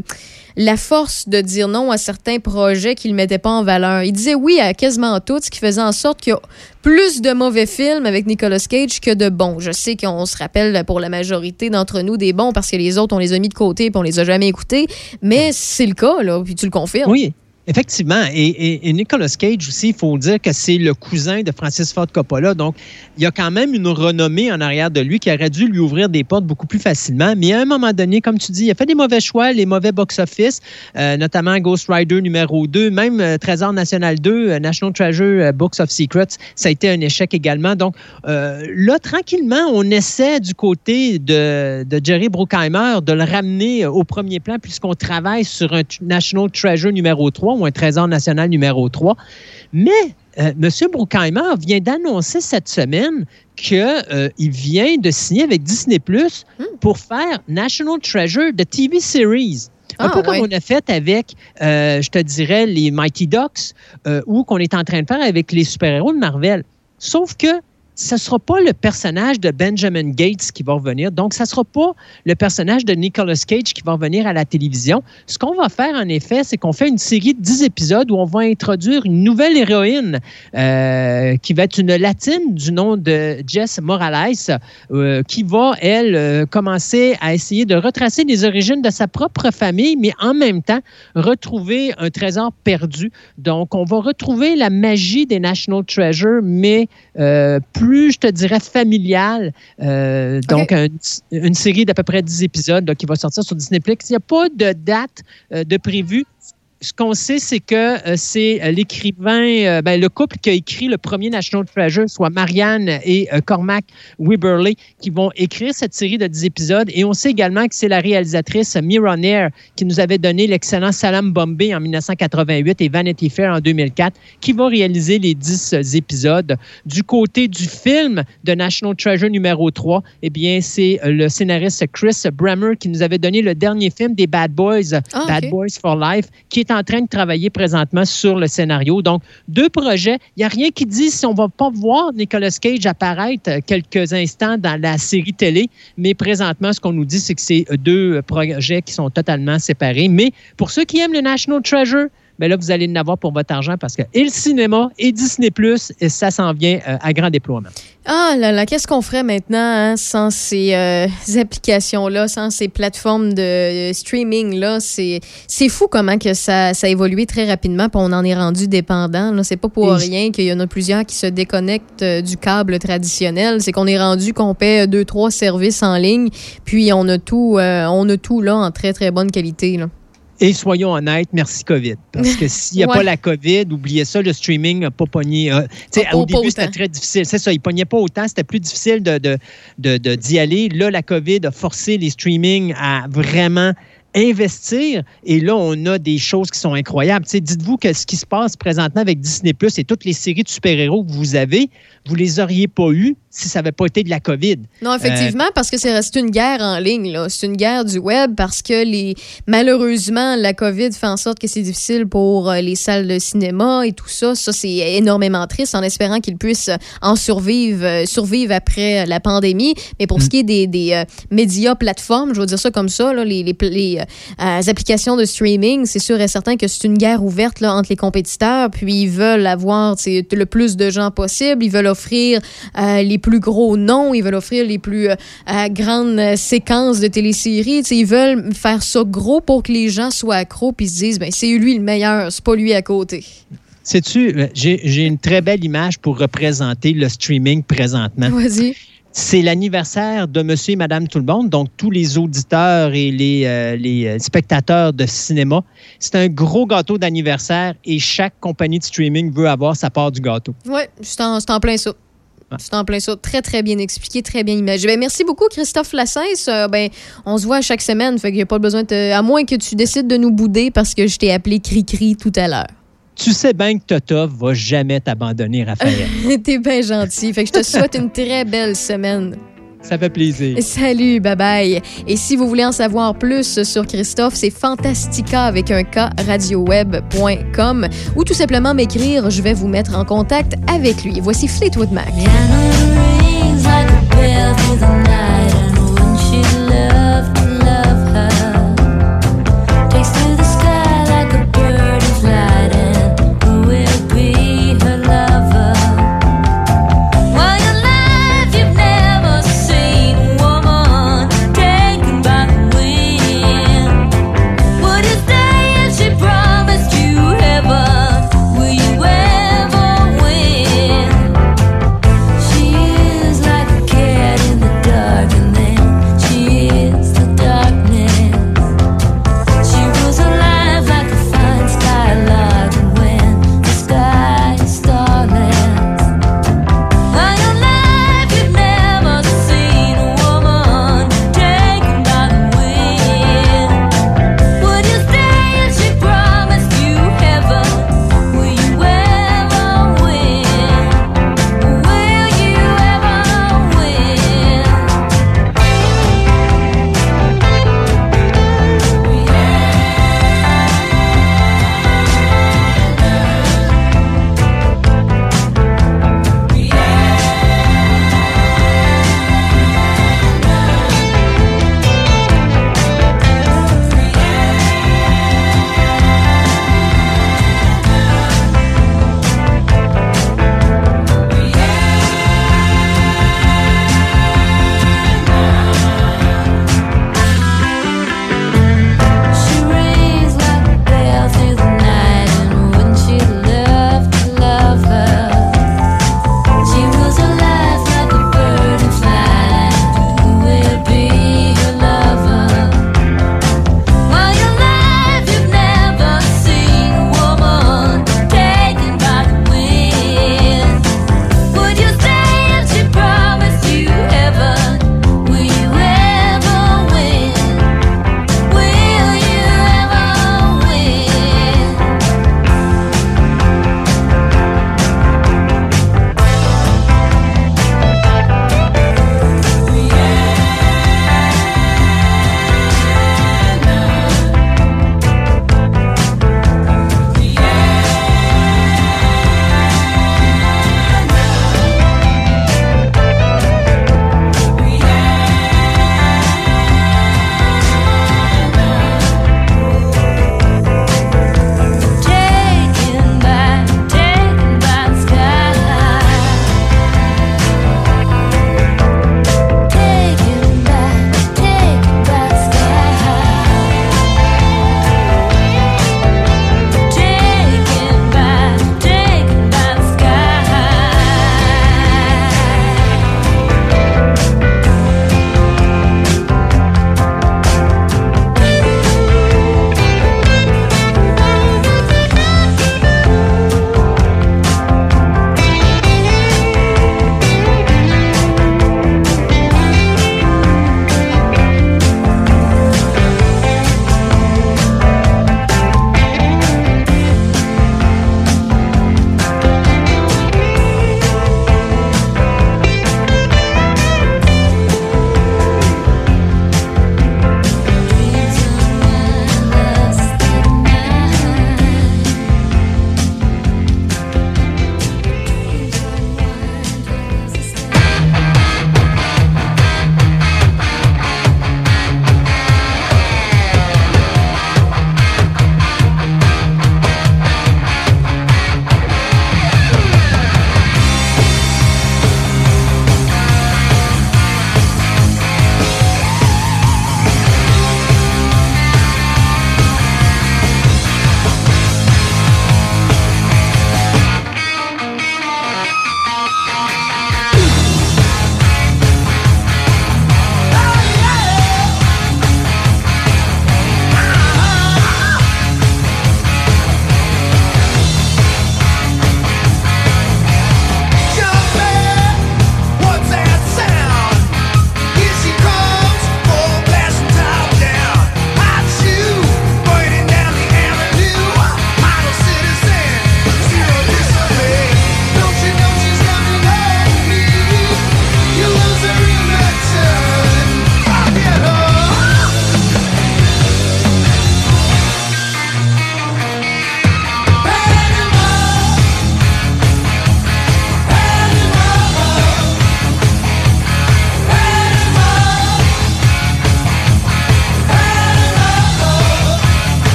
la force de dire non à certains projets qu'il mettait pas en valeur. Il disait oui à quasiment tout, ce qui faisait en sorte qu'il y a plus de mauvais films avec Nicolas Cage que de bons. Je sais qu'on se rappelle pour la majorité d'entre nous des bons parce que les autres, on les a mis de côté puis on les a jamais écoutés, mais c'est le cas, là, puis tu le confirmes. Oui. Effectivement. Et, Nicolas Cage aussi, il faut dire que c'est le cousin de Francis Ford Coppola. Donc, il y a quand même une renommée en arrière de lui qui aurait dû lui ouvrir des portes beaucoup plus facilement. Mais à un moment donné, comme tu dis, il a fait des mauvais choix, les mauvais box-office, euh, notamment Ghost Rider numéro 2, même euh, Trésor National 2, euh, National Treasure euh, Books of Secrets, ça a été un échec également. Donc, là, tranquillement, on essaie du côté de, de Jerry Bruckheimer de le ramener au premier plan puisqu'on travaille sur un National Treasure numéro 3 ou un Trésor national numéro 3. Mais euh, M. Bruckheimer vient d'annoncer cette semaine qu'il vient de signer avec Disney Plus pour faire National Treasure de TV Series. Un Ah, peu comme ouais. on a fait avec, euh, je te dirais, les Mighty Ducks euh, ou qu'on est en train de faire avec les super-héros de Marvel. Sauf que ce ne sera pas le personnage de Benjamin Gates qui va revenir. Donc, ce ne sera pas le personnage de Nicolas Cage qui va revenir à la télévision. Ce qu'on va faire, en effet, c'est qu'on fait une série de 10 épisodes où on va introduire une nouvelle héroïne euh, qui va être une latine du nom de Jess Morales, euh, qui va, elle, euh, commencer à essayer de retracer les origines de sa propre famille, mais en même temps, retrouver un trésor perdu. Donc, on va retrouver la magie des National Treasure, mais euh, plus, je te dirais, familiale. Euh, Donc, un- une série d'à peu près 10 épisodes là, qui va sortir sur Disney+. Il n'y a pas de date euh, de prévue. Ce qu'on sait, c'est que euh, c'est euh, l'écrivain, euh, ben, le couple qui a écrit le premier National Treasure, soit Marianne et euh, Cormac Wibberley, qui vont écrire cette série de 10 épisodes. Et on sait également que c'est la réalisatrice Mira Nair qui nous avait donné l'excellent Salam Bombay en 1988 et Vanity Fair en 2004, qui va réaliser les 10 épisodes. Du côté du film de National Treasure numéro 3, eh bien, c'est le scénariste Chris Brammer qui nous avait donné le dernier film des Bad Boys, Ah, Bad. Boys for Life, qui est en train de travailler présentement sur le scénario. Donc, deux projets. Il n'y a rien qui dit si on va pas voir Nicolas Cage apparaître euh, quelques instants dans la série télé, mais présentement, ce qu'on nous dit, c'est que c'est euh, deux projets qui sont totalement séparés. Mais pour ceux qui aiment le National Treasure, ben là, vous allez en avoir pour votre argent parce que et le cinéma et Disney+, et ça s'en vient euh, à grand déploiement. Ah là là, qu'est-ce qu'on ferait maintenant hein, sans ces, euh, [laughs] applications-là, sans ces plateformes de euh, streaming-là? C'est fou comment que ça, ça a évolué très rapidement, puis on en est rendu dépendant. C'est pas pour Et- rien qu'il y en a plusieurs qui se déconnectent euh, du câble traditionnel. C'est qu'on est rendu qu'on paie deux, trois services en ligne, puis on a tout, euh, on a tout là en très, très bonne qualité. Là. Et soyons honnêtes, merci COVID. Parce que s'il n'y a Ouais. pas la COVID, oubliez ça, le streaming n'a pas pogné. euh, tu sais, Pas- au pas début, c'était très difficile. C'est ça, il ne pognait pas autant. C'était plus difficile de, de, de- de- d'y aller. Là, la COVID a forcé les streamings à vraiment investir. Et là, on a des choses qui sont incroyables. Dites-vous que ce qui se passe présentement avec Disney Plus et toutes les séries de super-héros que vous avez, vous les auriez pas eues si ça n'avait pas été de la COVID. Non, Euh, effectivement, parce que c'est resté une guerre en ligne. là. C'est une guerre du web parce que les malheureusement, la COVID fait en sorte que c'est difficile pour euh, les salles de cinéma et tout ça. Ça, c'est énormément triste en espérant qu'ils puissent en survivre, euh, survivre après la pandémie. Mais pour ce qui est des, des, euh, médias plateformes, je vais dire ça comme ça, là, les, les, les, euh, applications de streaming, c'est sûr et certain que c'est une guerre ouverte là, entre les compétiteurs. Puis ils veulent avoir le plus de gens possible. Ils veulent offrir euh, les plus gros noms. Ils veulent offrir les plus euh, grandes séquences de téléséries. Tu sais, ils veulent faire ça gros pour que les gens soient accros puis se disent ben, c'est lui le meilleur, c'est pas lui à côté. Sais-tu, j'ai j'ai une très belle image pour représenter le streaming présentement. Vas-y. C'est l'anniversaire de Monsieur et Madame Tout le monde, donc tous les auditeurs et les, euh, les euh, spectateurs de cinéma. C'est un gros gâteau d'anniversaire et chaque compagnie de streaming veut avoir sa part du gâteau. Oui, c'est en, en plein ça. C'est en plein ça. Très, très bien expliqué, très bien imagé. Ben, merci beaucoup, Christophe Lassens. Euh, ben, on se voit à chaque semaine, fait qu'il n'y a pas besoin de... À moins que tu décides de nous bouder parce que je t'ai appelé Cri-Cri tout à l'heure. Tu sais bien que Toto va jamais t'abandonner, Raphaël. [laughs] T'es bien gentil. Fait que je te souhaite une très belle semaine. Ça fait plaisir. Salut, bye bye. Et si vous voulez en savoir plus sur Christophe, c'est fantastica avec un K radioweb.com ou tout simplement m'écrire, je vais vous mettre en contact avec lui. Voici Fleetwood Mac.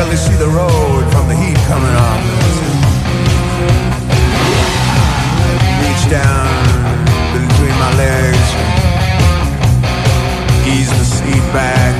barely see the road from the heat coming off. Reach down between my legs, ease the seat back.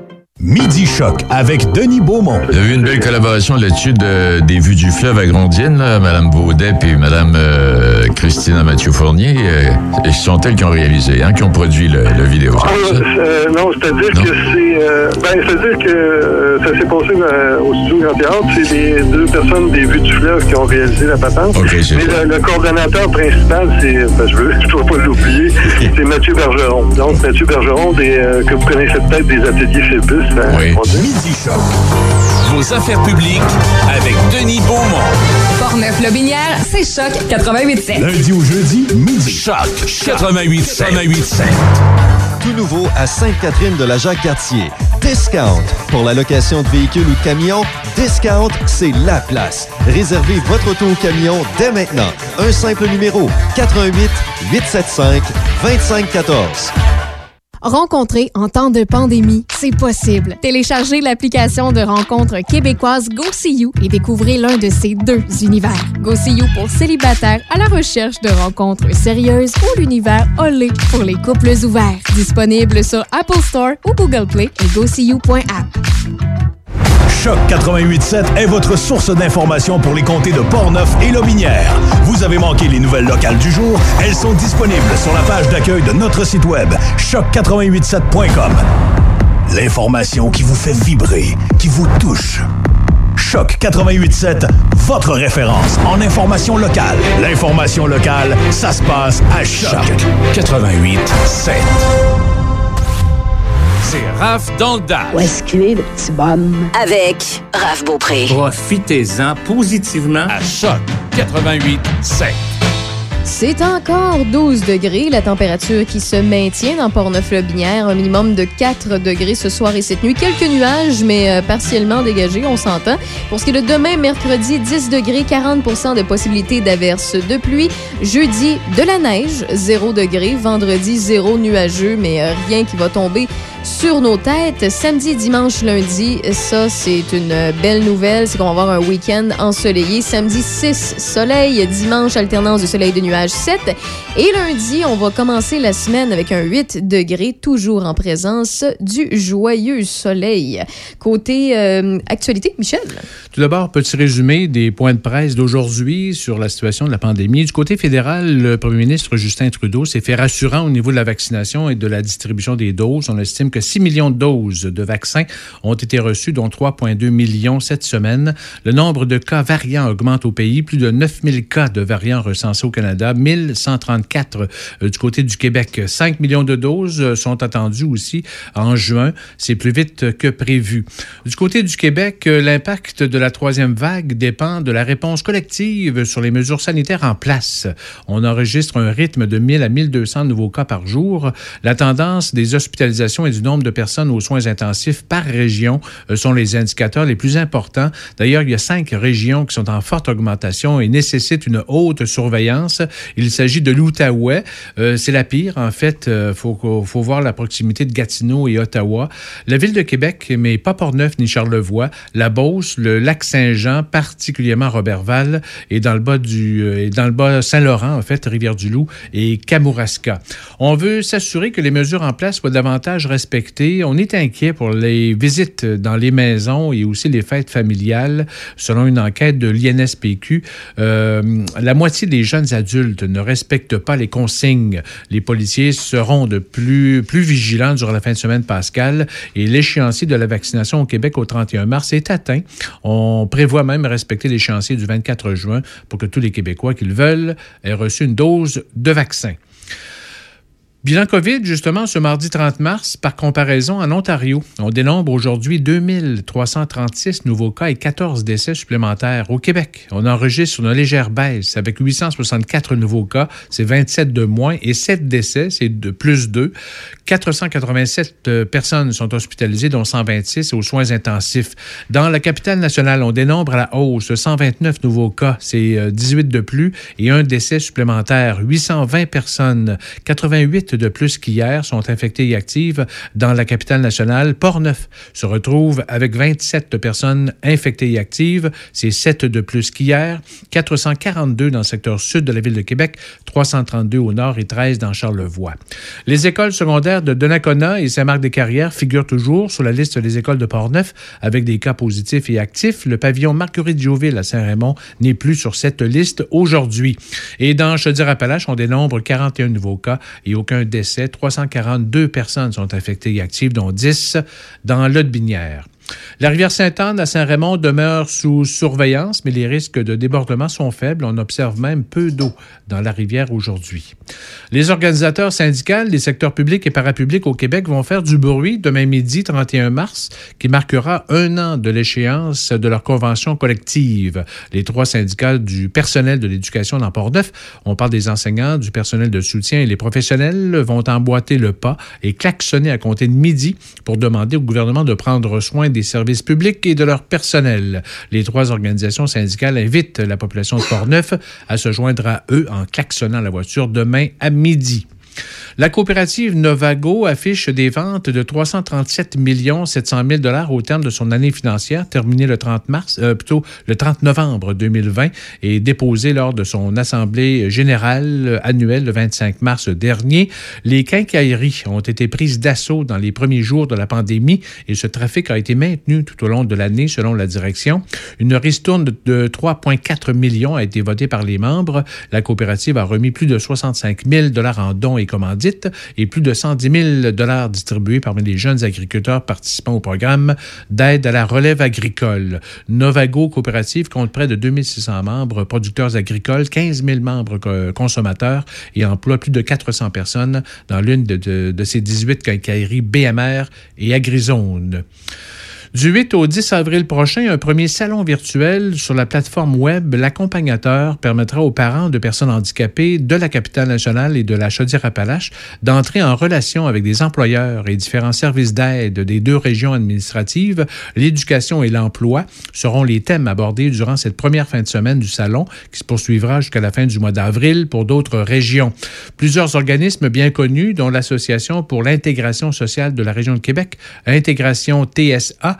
Midi Choc avec Denis Beaumont. Il y a eu une belle collaboration là-dessus de- des vues du fleuve à Grondienne, là, Mme Baudet et Mme euh, Christina Mathieu-Fournier. Euh, et ce sont elles qui ont réalisé, hein, qui ont produit le, le vidéo. Ah, euh, non, c'est-à-dire que c'est. euh, ben, c'est-à-dire que euh, ça s'est passé euh, au studio Grand Théâtre. C'est les deux personnes des vues du fleuve qui ont réalisé la patente. OK, c'est Mais le, le coordonnateur principal, c'est. Ben, je veux, [laughs] je dois pas l'oublier. [laughs] c'est Mathieu Bergeron. Donc, Mathieu Bergeron, des, euh, que vous connaissez peut-être des ateliers Phébus. Hein, dit. Midi Choc. Vos affaires publiques avec Denis Beaumont. Portneuf-Lobinière, c'est Choc 88.7. Lundi au jeudi, midi. Choc 88 88 Tout nouveau à Sainte-Catherine de la Jacques-Cartier. Discount. Pour la location de véhicules ou de camions, Discount, c'est la place. Réservez votre auto ou camion dès maintenant. Un simple numéro 88 875 2514. Rencontrer en temps de pandémie, c'est possible. Téléchargez l'application de rencontre québécoise GoSeeYou et découvrez l'un de ces deux univers. GoSeeYou pour célibataires à la recherche de rencontres sérieuses ou l'univers Olé pour les couples ouverts. Disponible sur Apple Store ou Google Play et GoSeeYou.app. Choc 88.7 est votre source d'information pour les comtés de Portneuf et Lobinière. Vous avez manqué les nouvelles locales du jour? Elles sont disponibles sur la page d'accueil de notre site web choc887.com. L'information qui vous fait vibrer, qui vous touche. Choc 88.7, votre référence en information locale. L'information locale, ça se passe à Choc 88.7. C'est Raph dans le dash. Où est-ce qu'il est, le petit bonhomme? Avec Raph Beaupré. Profitez-en positivement à Choc 88.7. C'est encore 12 degrés, la température qui se maintient dans Portneuf-Lobinière, un minimum de 4 degrés ce soir et cette nuit. Quelques nuages, mais euh, partiellement dégagés, on s'entend. Pour ce qui est de demain, mercredi, 10 degrés, 40 de possibilité d'averse de pluie. Jeudi, de la neige, 0 degrés. Vendredi, 0 nuageux, mais euh, rien qui va tomber sur nos têtes. Samedi, dimanche, lundi, ça, c'est une belle nouvelle. C'est qu'on va avoir un week-end ensoleillé. Samedi, 6 soleil. Dimanche, alternance de soleil de nuages, 7. Et lundi, on va commencer la semaine avec un 8 degrés, toujours en présence du joyeux soleil. Côté euh, actualité, Michel? Tout d'abord, petit résumé des points de presse d'aujourd'hui sur la situation de la pandémie. Du côté fédéral, le premier ministre Justin Trudeau s'est fait rassurant au niveau de la vaccination et de la distribution des doses. On estime que 6 millions de doses de vaccins ont été reçues, dont 3,2 millions cette semaine. Le nombre de cas variants augmente au pays. Plus de 9000 cas de variants recensés au Canada, 1134 euh, du côté du Québec. 5 millions de doses euh, sont attendues aussi en juin. C'est plus vite que prévu. Du côté du Québec, euh, l'impact de la troisième vague dépend de la réponse collective sur les mesures sanitaires en place. On enregistre un rythme de 1000 à 1200 nouveaux cas par jour. La tendance des hospitalisations et du nombre de personnes aux soins intensifs par région euh, sont les indicateurs les plus importants. D'ailleurs, il y a cinq régions qui sont en forte augmentation et nécessitent une haute surveillance. Il s'agit de l'Outaouais. Euh, c'est la pire, en fait. Il faut, faut voir la proximité de Gatineau et Ottawa. La ville de Québec, mais pas Portneuf ni Charlevoix. La Beauce, le lac Saint-Jean, particulièrement Robertval, et dans le bas du, euh, et dans le bas Saint-Laurent, en fait, Rivière-du-Loup et Kamouraska. On veut s'assurer que les mesures en place soient davantage respectées. On est inquiet pour les visites dans les maisons et aussi les fêtes familiales. Selon une enquête de l'INSPQ, euh, la moitié des jeunes adultes ne respectent pas les consignes. Les policiers seront de plus, plus vigilants durant la fin de semaine pascale et l'échéancier de la vaccination au Québec au 31 mars est atteint. On prévoit même respecter l'échéancier du 24 juin pour que tous les Québécois qui le veulent aient reçu une dose de vaccin. Bilan COVID, justement, ce mardi 30 mars, par comparaison, en Ontario, on dénombre aujourd'hui 2336 nouveaux cas et 14 décès supplémentaires. Au Québec, on enregistre une légère baisse avec 864 nouveaux cas, c'est 27 de moins, et 7 décès, c'est de plus 2. 487 euh, personnes sont hospitalisées, dont 126 aux soins intensifs. Dans la capitale nationale, on dénombre à la hausse 129 nouveaux cas, c'est euh, 18 de plus, et un décès supplémentaire. 820 personnes, 88 de plus qu'hier sont infectées et actives dans la capitale nationale. Port-Neuf se retrouve avec 27 personnes infectées et actives. C'est 7 de plus qu'hier. 442 dans le secteur sud de la ville de Québec, 332 au nord et 13 dans Charlevoix. Les écoles secondaires de Donnacona et Saint-Marc-des-Carrières figurent toujours sur la liste des écoles de Port-Neuf avec des cas positifs et actifs. Le pavillon Marguerite-Jouville à Saint-Raymond n'est plus sur cette liste aujourd'hui. Et dans Chaudière-Appalaches, on dénombre 41 nouveaux cas et aucun décès. 342 personnes sont infectées et actives, dont 10 dans l'Aude-Binière. La rivière Sainte-Anne à Saint-Raymond demeure sous surveillance, mais les risques de débordement sont faibles. On observe même peu d'eau dans la rivière aujourd'hui. Les organisateurs syndicaux des secteurs publics et parapublics au Québec vont faire du bruit demain midi, 31 mars, qui marquera un an de l'échéance de leur convention collective. Les trois syndicats du personnel de l'éducation dans Port-Neuf, on parle des enseignants, du personnel de soutien et les professionnels, vont emboîter le pas et klaxonner à compter de midi pour demander au gouvernement de prendre soin des services publics et de leur personnel. Les trois organisations syndicales invitent la population de Port-Neuf à se joindre à eux en klaxonnant la voiture demain à midi. La coopérative Novago affiche des ventes de 337 700 000 dollars au terme de son année financière terminée le 30 mars, euh, plutôt le 30 novembre 2020 et déposée lors de son assemblée générale annuelle le 25 mars dernier. Les quincailleries ont été prises d'assaut dans les premiers jours de la pandémie et ce trafic a été maintenu tout au long de l'année selon la direction. Une ristourne de 3,4 millions a été votée par les membres. La coopérative a remis plus de 65 000 dollars en dons et et plus de 110 000 dollars distribués parmi les jeunes agriculteurs participant au programme d'aide à la relève agricole. Novago Coopérative compte près de 2600 membres producteurs agricoles, 15 000 membres co- consommateurs et emploie plus de 400 personnes dans l'une de, de, de ces 18 quincailleries BMR et Agrizone. Du 8 au 10 avril prochain, un premier salon virtuel sur la plateforme web L'accompagnateur permettra aux parents de personnes handicapées de la capitale nationale et de la Chaudière-Appalaches d'entrer en relation avec des employeurs et différents services d'aide des deux régions administratives. L'éducation et l'emploi seront les thèmes abordés durant cette première fin de semaine du salon qui se poursuivra jusqu'à la fin du mois d'avril pour d'autres régions. Plusieurs organismes bien connus, dont l'Association pour l'intégration sociale de la région de Québec, Intégration TSA,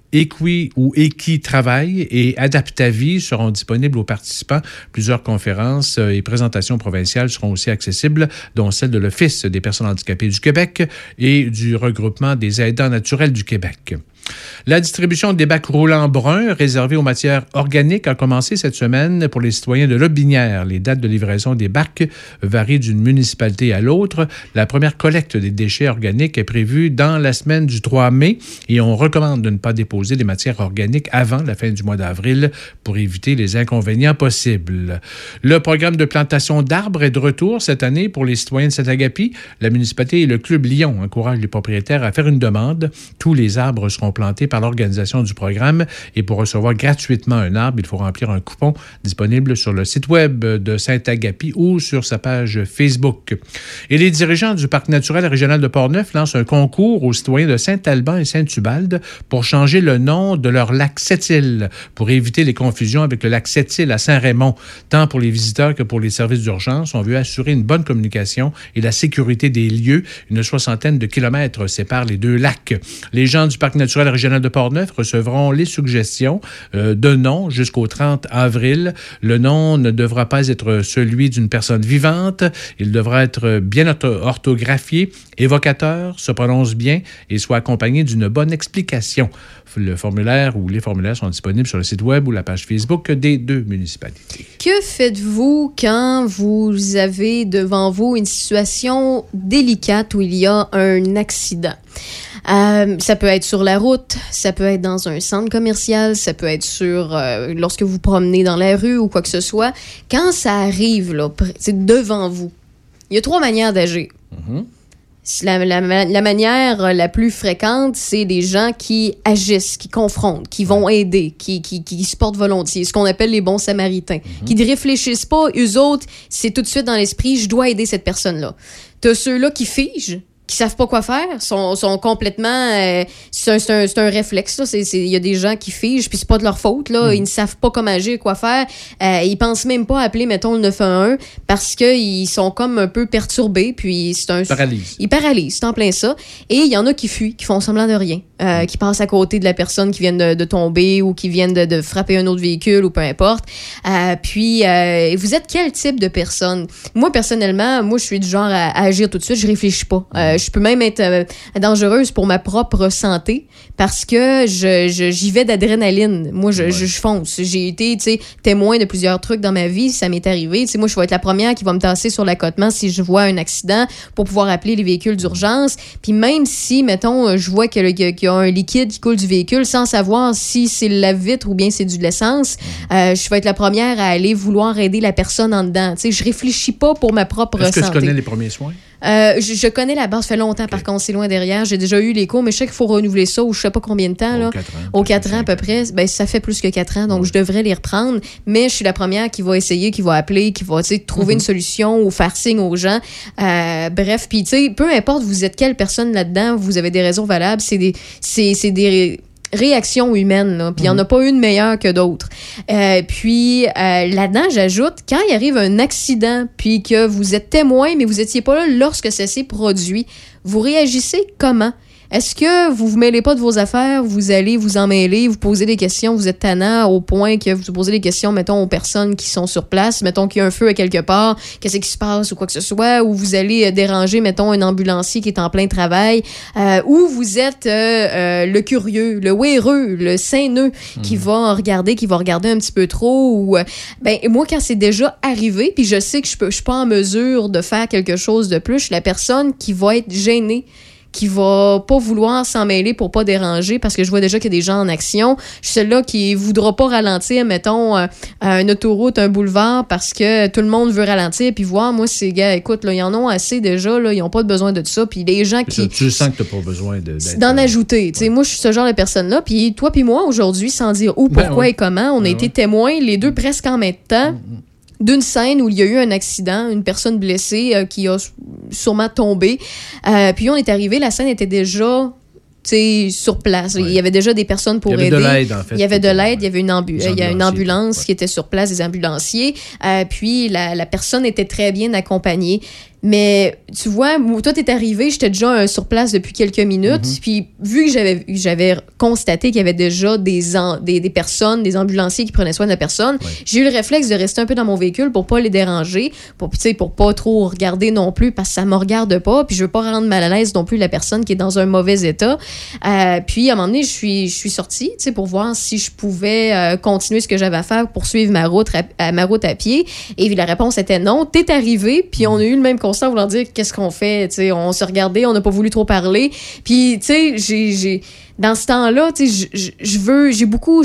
Equi ou Equi Travail et Adaptavie seront disponibles aux participants. Plusieurs conférences euh, et présentations provinciales seront aussi accessibles, dont celle de l'Office des personnes handicapées du Québec et du regroupement des aidants naturels du Québec. La distribution des bacs roulants bruns réservés aux matières organiques a commencé cette semaine pour les citoyens de Lobinière. Les dates de livraison des bacs varient d'une municipalité à l'autre. La première collecte des déchets organiques est prévue dans la semaine du 3 mai et on recommande de ne pas déposer des matières organiques avant la fin du mois d'avril pour éviter les inconvénients possibles. Le programme de plantation d'arbres est de retour cette année pour les citoyens de Saint-Agapi. La municipalité et le Club Lyon encouragent les propriétaires à faire une demande. Tous les arbres seront plantés par l'organisation du programme et pour recevoir gratuitement un arbre, il faut remplir un coupon disponible sur le site web de Saint-Agapi ou sur sa page Facebook. Et les dirigeants du Parc naturel régional de Portneuf lancent un concours aux citoyens de Saint-Alban et Saint-Ubalde pour changer le nom de leur lac Sept-Îles pour éviter les confusions avec le lac Sept-Îles à Saint-Raymond. Tant pour les visiteurs que pour les services d'urgence, on veut assurer une bonne communication et la sécurité des lieux. Une soixantaine de kilomètres séparent les deux lacs. Les gens du Parc naturel régional de Portneuf recevront les suggestions euh, de nom jusqu'au 30 avril. Le nom ne devra pas être celui d'une personne vivante. Il devra être bien ortho- orthographié, évocateur, se prononce bien et soit accompagné d'une bonne explication. Le formulaire ou les formulaires sont disponibles sur le site web ou la page Facebook des deux municipalités. Que faites-vous quand vous avez devant vous une situation délicate où il y a un accident? Euh, ça peut être sur la route, ça peut être dans un centre commercial, ça peut être sur euh, lorsque vous promenez dans la rue ou quoi que ce soit. Quand ça arrive là, devant vous, il y a trois manières d'agir. La, la, la manière la plus fréquente, c'est des gens qui agissent, qui confrontent, qui vont aider, qui, qui, qui se portent volontiers, ce qu'on appelle les bons samaritains, qui ne réfléchissent pas, eux autres, c'est tout de suite dans l'esprit, je dois aider cette personne-là. T'as ceux-là qui figent, qui savent pas quoi faire, sont, sont complètement... euh, c'est un, c'est un, c'est un réflexe, Il y a des gens qui figent, puis c'est pas de leur faute, là. Ils ne savent pas comment agir, quoi faire. Euh, ils pensent même pas appeler, mettons, le 911 parce qu'ils sont comme un peu perturbés, puis c'est un... Paralyse. Ils paralysent, c'est en plein ça. Et il y en a qui fuient, qui font semblant de rien, euh, qui passent à côté de la personne qui vient de, de tomber ou qui viennent de, de frapper un autre véhicule ou peu importe. Euh, puis, euh, vous êtes quel type de personne? Moi, personnellement, moi, je suis du genre à, à agir tout de suite, je réfléchis pas. Je peux même être euh, dangereuse pour ma propre santé parce que je, je- j'y vais d'adrénaline. Moi, je, je, je fonce. J'ai été, témoin de plusieurs trucs dans ma vie, ça m'est arrivé. Tu sais, moi, je vais être la première qui va me tasser sur l'accotement si je vois un accident pour pouvoir appeler les véhicules d'urgence. Puis même si, mettons, je vois qu'il y a un liquide qui coule du véhicule sans savoir si c'est la vitre ou bien c'est du de l'essence, euh, je vais être la première à aller vouloir aider la personne en dedans. Sais, je réfléchis pas pour ma propre Est-ce que santé. tu connais les premiers soins? Euh, je, je connais la base, ça fait longtemps, par contre, c'est loin derrière. J'ai déjà eu les cours, mais je sais qu'il faut renouveler ça ou je sais pas combien de temps. Là. Aux 4 ans, à peu près. Ben, ça fait plus que 4 ans, donc je devrais les reprendre. Mais je suis la première qui va essayer, qui va appeler, qui va tu sais, trouver Mhm. une solution ou faire signe aux gens. Euh, bref, puis tu sais, peu importe vous êtes quelle personne là-dedans, vous avez des raisons valables. C'est des, c'est, c'est des réactions humaines, là. Puis il n'y en a pas une meilleure que d'autres. Euh, puis euh, là-dedans, j'ajoute, quand il arrive un accident, puis que vous êtes témoin, mais vous n'étiez pas là lorsque ça s'est produit, vous réagissez comment? Est-ce que vous vous mêlez pas de vos affaires, vous allez vous en mêler, vous posez des questions, vous êtes tannant au point que vous posez des questions, mettons, aux personnes qui sont sur place, mettons qu'il y a un feu à quelque part, qu'est-ce qui se passe ou quoi que ce soit, ou vous allez euh, déranger, mettons, un ambulancier qui est en plein travail, euh, ou vous êtes euh, euh, le curieux, le wéreux, le saineux qui va regarder, qui va regarder un petit peu trop, ou ben moi quand c'est déjà arrivé, puis je sais que je peux, je suis pas en mesure de faire quelque chose de plus, je suis la personne qui va être gênée qui va pas vouloir s'en mêler pour pas déranger parce que je vois déjà qu'il y a des gens en action. Je suis celle-là qui voudra pas ralentir, mettons, euh, à une autoroute, un boulevard parce que tout le monde veut ralentir puis voir, moi, ces gars, écoute, là, ils en ont assez déjà, là, ils ont pas besoin de ça. Puis les gens Ça, qui, tu sens que tu n'as pas besoin de- d'en ajouter. Tu sais, Moi, je suis ce genre de personne-là. Puis toi puis moi, aujourd'hui, sans dire où, Ben pourquoi ouais. et comment, on a Ben été témoins, les deux presque en même temps, d'une scène où il y a eu un accident, une personne blessée euh, qui a sûrement tombé. Euh, puis on est arrivé, la scène était déjà sur place. Il y avait déjà des personnes pour Il y avait de aider. l'aide, en fait. Il y avait de l'aide, il y avait une, ambu- Des il y a une ambulanciers, ambulance qui était sur place, des ambulanciers. Euh, puis la, la personne était très bien accompagnée. Mais tu vois, toi, t'es arrivé, j'étais déjà euh, sur place depuis quelques minutes. Mm-hmm. Puis vu que j'avais j'avais constaté qu'il y avait déjà des, en- des, des personnes, des ambulanciers qui prenaient soin de la personne, j'ai eu le réflexe de rester un peu dans mon véhicule pour pas les déranger, pour, pour pas trop regarder non plus parce que ça me regarde pas. Puis je veux pas rendre mal à l'aise non plus la personne qui est dans un mauvais état. Euh, puis à un moment donné, je suis, je suis sortie tu sais, pour voir si je pouvais euh, continuer ce que j'avais à faire pour suivre ma route, à, à- ma route à pied. Et la réponse était non. T'es arrivé, puis on a eu le même constat, vouloir dire qu'est-ce qu'on fait. Tu sais, on se regardait, on n'a pas voulu trop parler. Puis tu sais, j'ai, j'ai, dans ce temps-là, tu sais, je- veux, j'ai beaucoup.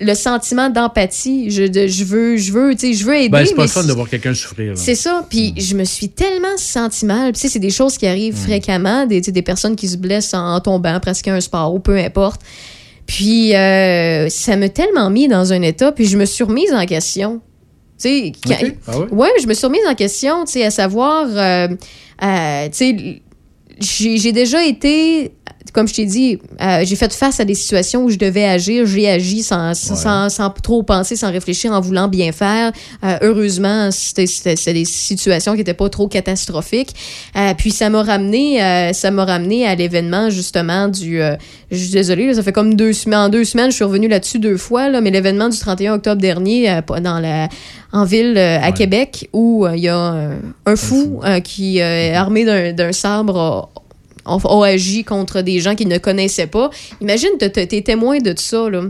le sentiment d'empathie, je, de- je veux, je veux, tu sais, je veux aider. Ben, c'est pas mais fun de voir quelqu'un souffrir. c'est ça. Puis je me suis tellement senti mal. Puis, tu sais, c'est des choses qui arrivent fréquemment, des, des personnes qui se blessent en, en tombant, presque un sport ou peu importe. Puis euh, ça m'a tellement mis dans un état, puis je me suis remise en question. Sais, quand- Ok. Ah ouais? ouais, je me suis remise en question, tu sais, à savoir, euh, euh, tu sais, j'ai j'ai déjà été, comme je t'ai dit, euh, j'ai fait face à des situations où je devais agir. J'ai agi sans, sans, sans- sans trop penser, sans réfléchir, en voulant bien faire. Euh, heureusement, c'était des situations qui n'étaient pas trop catastrophiques. Euh, puis ça m'a ramené, ça m'a ramené à l'événement justement du. je suis désolée, ça fait comme deux semaines. En deux semaines, je suis revenue là-dessus deux fois, là, mais l'événement du 31 octobre dernier, dans la en ville euh, à Québec où euh, il y a un, un fou euh, qui euh, armé d'un d'un sabre a, a- a agi contre des gens qu'il ne connaissait pas. Imagine, t'es témoin de ça, là.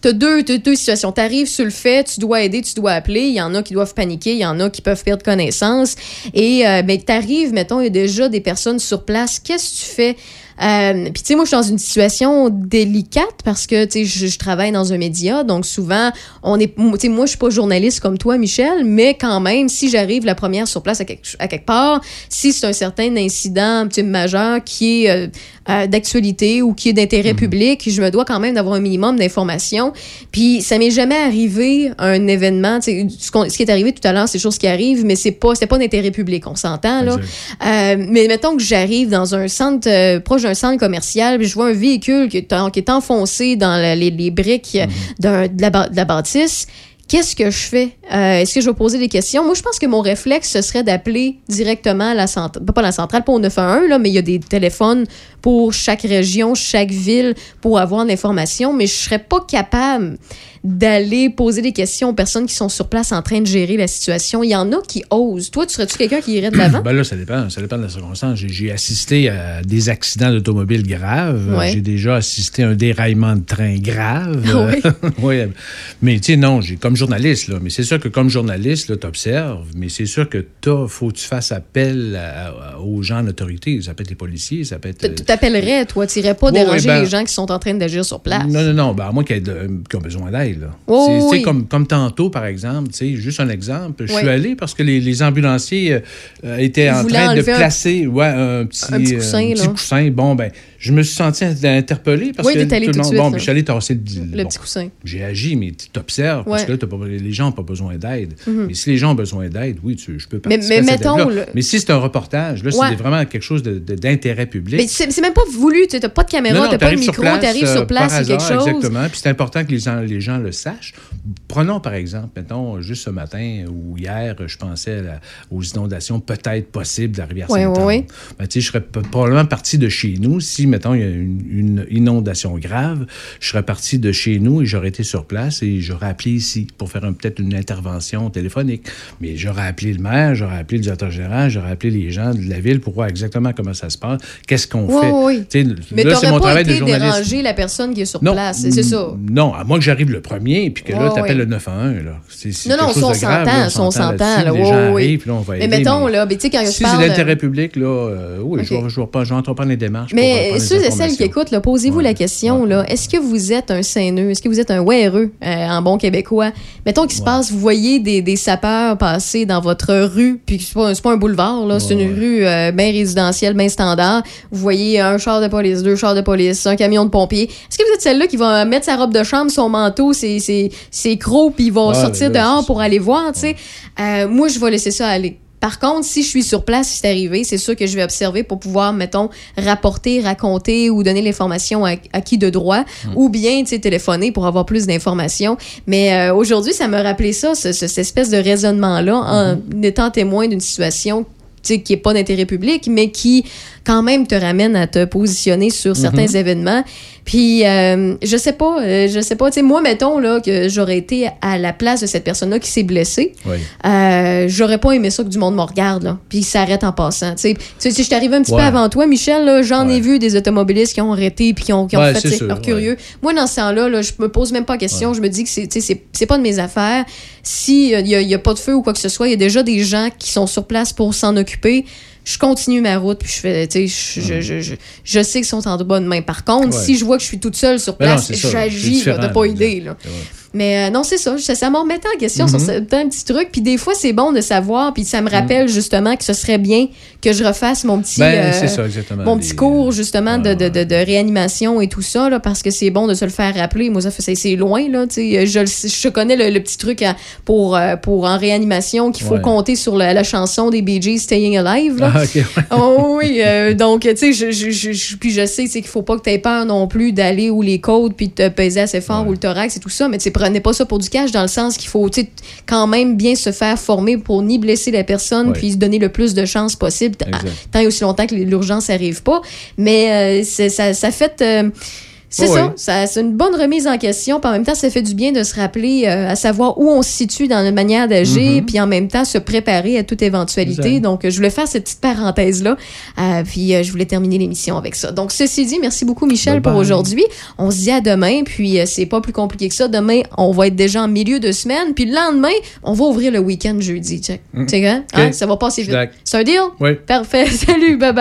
T'as deux, deux situations. T'arrives sur le fait, tu dois aider, tu dois appeler. Il y en a qui doivent paniquer, il y en a qui peuvent perdre connaissance. Et euh, ben, mettons, il y a déjà des personnes sur place. Qu'est-ce que tu fais? Euh, Puis, tu sais, moi, je suis dans une situation délicate parce que, tu sais, je, je travaille dans un média. Donc, souvent, on est. Tu sais, moi, je suis pas journaliste comme toi, Michel, mais quand même, si j'arrive la première sur place à quelque, à quelque part, si c'est un certain incident tu majeur qui est euh, euh, d'actualité ou qui est d'intérêt public, je me dois quand même d'avoir un minimum d'informations. Puis, ça m'est jamais arrivé un événement. Ce, ce qui est arrivé tout à l'heure, c'est des choses qui arrivent, mais c'est pas, c'est pas d'intérêt public, on s'entend, là. Euh, mais mettons que j'arrive dans un centre, euh, proche d'un centre commercial, puis je vois un véhicule qui est, en- qui est enfoncé dans la- les, les briques d'un- de, la, ba- de la bâtisse. Qu'est-ce que je fais? Euh, Est-ce que je vais poser des questions? Moi, je pense que mon réflexe, ce serait d'appeler directement la centrale, pas la centrale, pas au 911, là, mais il y a des téléphones pour chaque région, chaque ville, pour avoir l'information, mais je serais pas capable d'aller poser des questions aux personnes qui sont sur place en train de gérer la situation. Il y en a qui osent. Toi, tu serais-tu quelqu'un qui irait de l'avant? [clears throat] Ben là, ça dépend. Ça dépend de la circonstance. J'ai- assisté à des accidents d'automobile graves. Ouais. J'ai déjà assisté à un déraillement de train grave. Ah oui? [laughs] Oui. Mais tu sais, non, j'ai comme journaliste, là. Mais c'est sûr que comme journaliste, tu observes. Mais c'est sûr que il faut que tu fasses appel à- à- aux gens en autorité. Ça peut être les policiers, ça peut être. Tu t'appellerais, toi? Tu n'irais pas Ouais, déranger ouais, ben- les gens qui sont en train d'agir sur place? Non, non, non. Ben, à moins qu'il y ait de- qui ont besoin d'aide. Là. Oh, oui. comme, comme tantôt, par exemple, juste un exemple. Je Oui. suis allé parce que les, les ambulanciers euh, euh, étaient en train de enlever un- placer ouais, un petit, un petit euh, coussin, un petit là. coussin. Bon, ben, je me suis senti interpellé parce Oui, que allé tout tout le de monde. bon, ben, je suis allé tasser le, Le bon, petit coussin. J'ai agi, mais tu t'observes parce que là, t'as pas- les gens n'ont pas besoin d'aide. Mhm. Mais si les gens ont besoin d'aide, oui, tu- je peux Mais- participer mais à cette mettons, aide-là. le- Mais si c'est un reportage, là, Ouais. c'est vraiment quelque chose d'intérêt public. Mais c'est même pas voulu. Tu n'as pas de caméra, tu n'as pas de micro, tu arrives sur place, c'est quelque chose. Exactement. Puis c'est important que les gens le sachent. Prenons par exemple, mettons, juste ce matin ou hier, je pensais la- aux inondations peut-être possibles de la rivière Sainte-Anne. ouais, ouais. Ben, tu sais, je serais probablement parti de chez nous si, mettons, il y a une, une inondation grave. Je serais parti de chez nous et j'aurais été sur place et j'aurais appelé ici pour faire un- peut-être une intervention téléphonique. Mais j'aurais appelé le maire, j'aurais appelé le directeur général, j'aurais appelé les gens de la ville pour voir exactement comment ça se passe, qu'est-ce qu'on Oui, fait. oui. Sais, Mais là, c'est mon pas travail de été journaliste. déranger la personne qui est sur Non. place. C'est c'est ça. Non, à moins que j'arrive le premier, puis que là, tu appelles ouais. le 911. Là. C'est, c'est Non, non, chose on s'entend, on s'entend. là, Les gens arrivent, puis là, on va Mais mettons, là, ben, tu sais, quand si je parle... c'est d'intérêt public, là, euh, oui, je, vais, je, vais, pas- je vais entreprendre les démarches. Mais ceux et celles qui écoutent, posez-vous la question, là, est-ce que vous êtes un saineux? Est-ce que vous êtes un WRE euh, en bon québécois? Mettons qu'il se passe, vous voyez des, sapeurs passer dans votre rue, puis c'est pas, pas un boulevard, là, c'est une rue euh, bien résidentielle, bien standard. Vous voyez un char de police, deux chars de police, un camion de pompiers. Est-ce que vous êtes celle-là qui va mettre sa robe de chambre, son manteau, ses crocs, puis ils vont Ouais, sortir là, dehors pour aller voir, tu sais? Euh, moi, je vais laisser ça aller. Par contre, si je suis sur place, si c'est arrivé, c'est sûr que je vais observer pour pouvoir, mettons, rapporter, raconter ou donner l'information à, à qui de droit, ou bien, tu sais, téléphoner pour avoir plus d'informations. Mais euh, aujourd'hui, ça m'a rappelé ça, ce- ce- cette espèce de raisonnement-là, en étant témoin d'une situation tu sais, qui n'est pas d'intérêt public, mais qui quand même te ramène à te positionner sur certains Mhm. événements. Puis, euh, je sais pas, euh, je sais pas, tu sais, moi, mettons, là, que j'aurais été à la place de cette personne-là qui s'est blessée, Oui. euh, j'aurais pas aimé ça que du monde me regarde, là, puis s'arrête en passant. Tu sais, si je arrivé un petit Ouais. peu avant toi, Michel, j'en ai vu des automobilistes qui ont arrêté puis qui ont, qui ont Ouais, fait sûr, leur curieux. Moi, dans ce temps-là, là, je me pose même pas question. Je me dis que c'est, tu sais, c'est, pas de mes affaires. Si il y, a- y a pas de feu ou quoi que ce soit, il y a déjà des gens qui sont sur place pour s'en occuper. Je continue ma route, puis je fais, tu sais, je, je, je, je, je sais qu'ils sont en bonne main. Par contre, Ouais. si je vois que je suis toute seule sur Ben place, j'agis, t'as pas idée, là. Mais euh, non, c'est ça. Ça, ça me remettait en question sur Mhm. certains petits trucs. Puis des fois, c'est bon de savoir. Puis ça me rappelle justement que ce serait bien que je refasse mon petit, Ben, euh, c'est ça, mon petit cours justement de, de, de, de réanimation et tout ça, là, parce que c'est bon de se le faire rappeler. Moi, ça fait c'est- c'est loin, là. tu sais. Je, je connais le, le petit truc à- pour, euh, pour en réanimation qu'il faut Ouais. compter sur la, la chanson des Bee Gees Staying Alive. Là. Ah, ouais. [laughs] Oh oui, euh, donc tu sais, je, je, je, je- puis je sais qu'il faut pas que tu aies peur non plus d'aller où les côtes puis de te peser assez fort ou le thorax et tout ça, mais sais, prenez pas ça pour du cash dans le sens qu'il faut quand même bien se faire former pour ni blesser la personne puis se donner le plus de chances possible tant et aussi longtemps que l'urgence arrive pas. Mais euh, ça, ça fait. euh, C'est Oh ça, c'est une bonne remise en question. Puis en même temps, ça fait du bien de se rappeler euh, à savoir où on se situe dans notre manière d'agir, Mhm. puis en même temps se préparer à toute éventualité. Exact. Donc, je voulais faire cette petite parenthèse-là. Euh, puis euh, je voulais terminer l'émission avec ça. Donc, ceci dit, merci beaucoup, Michel, Bye pour aujourd'hui. On se dit à demain, puis c'est pas plus compliqué que ça. Demain, on va être déjà en milieu de semaine, puis le lendemain, on va ouvrir le week-end jeudi. Check. Mhm. C'est grand? Ok. Hein? Ça va passer vite. C'est un deal? Oui. Parfait. [laughs] Salut, bye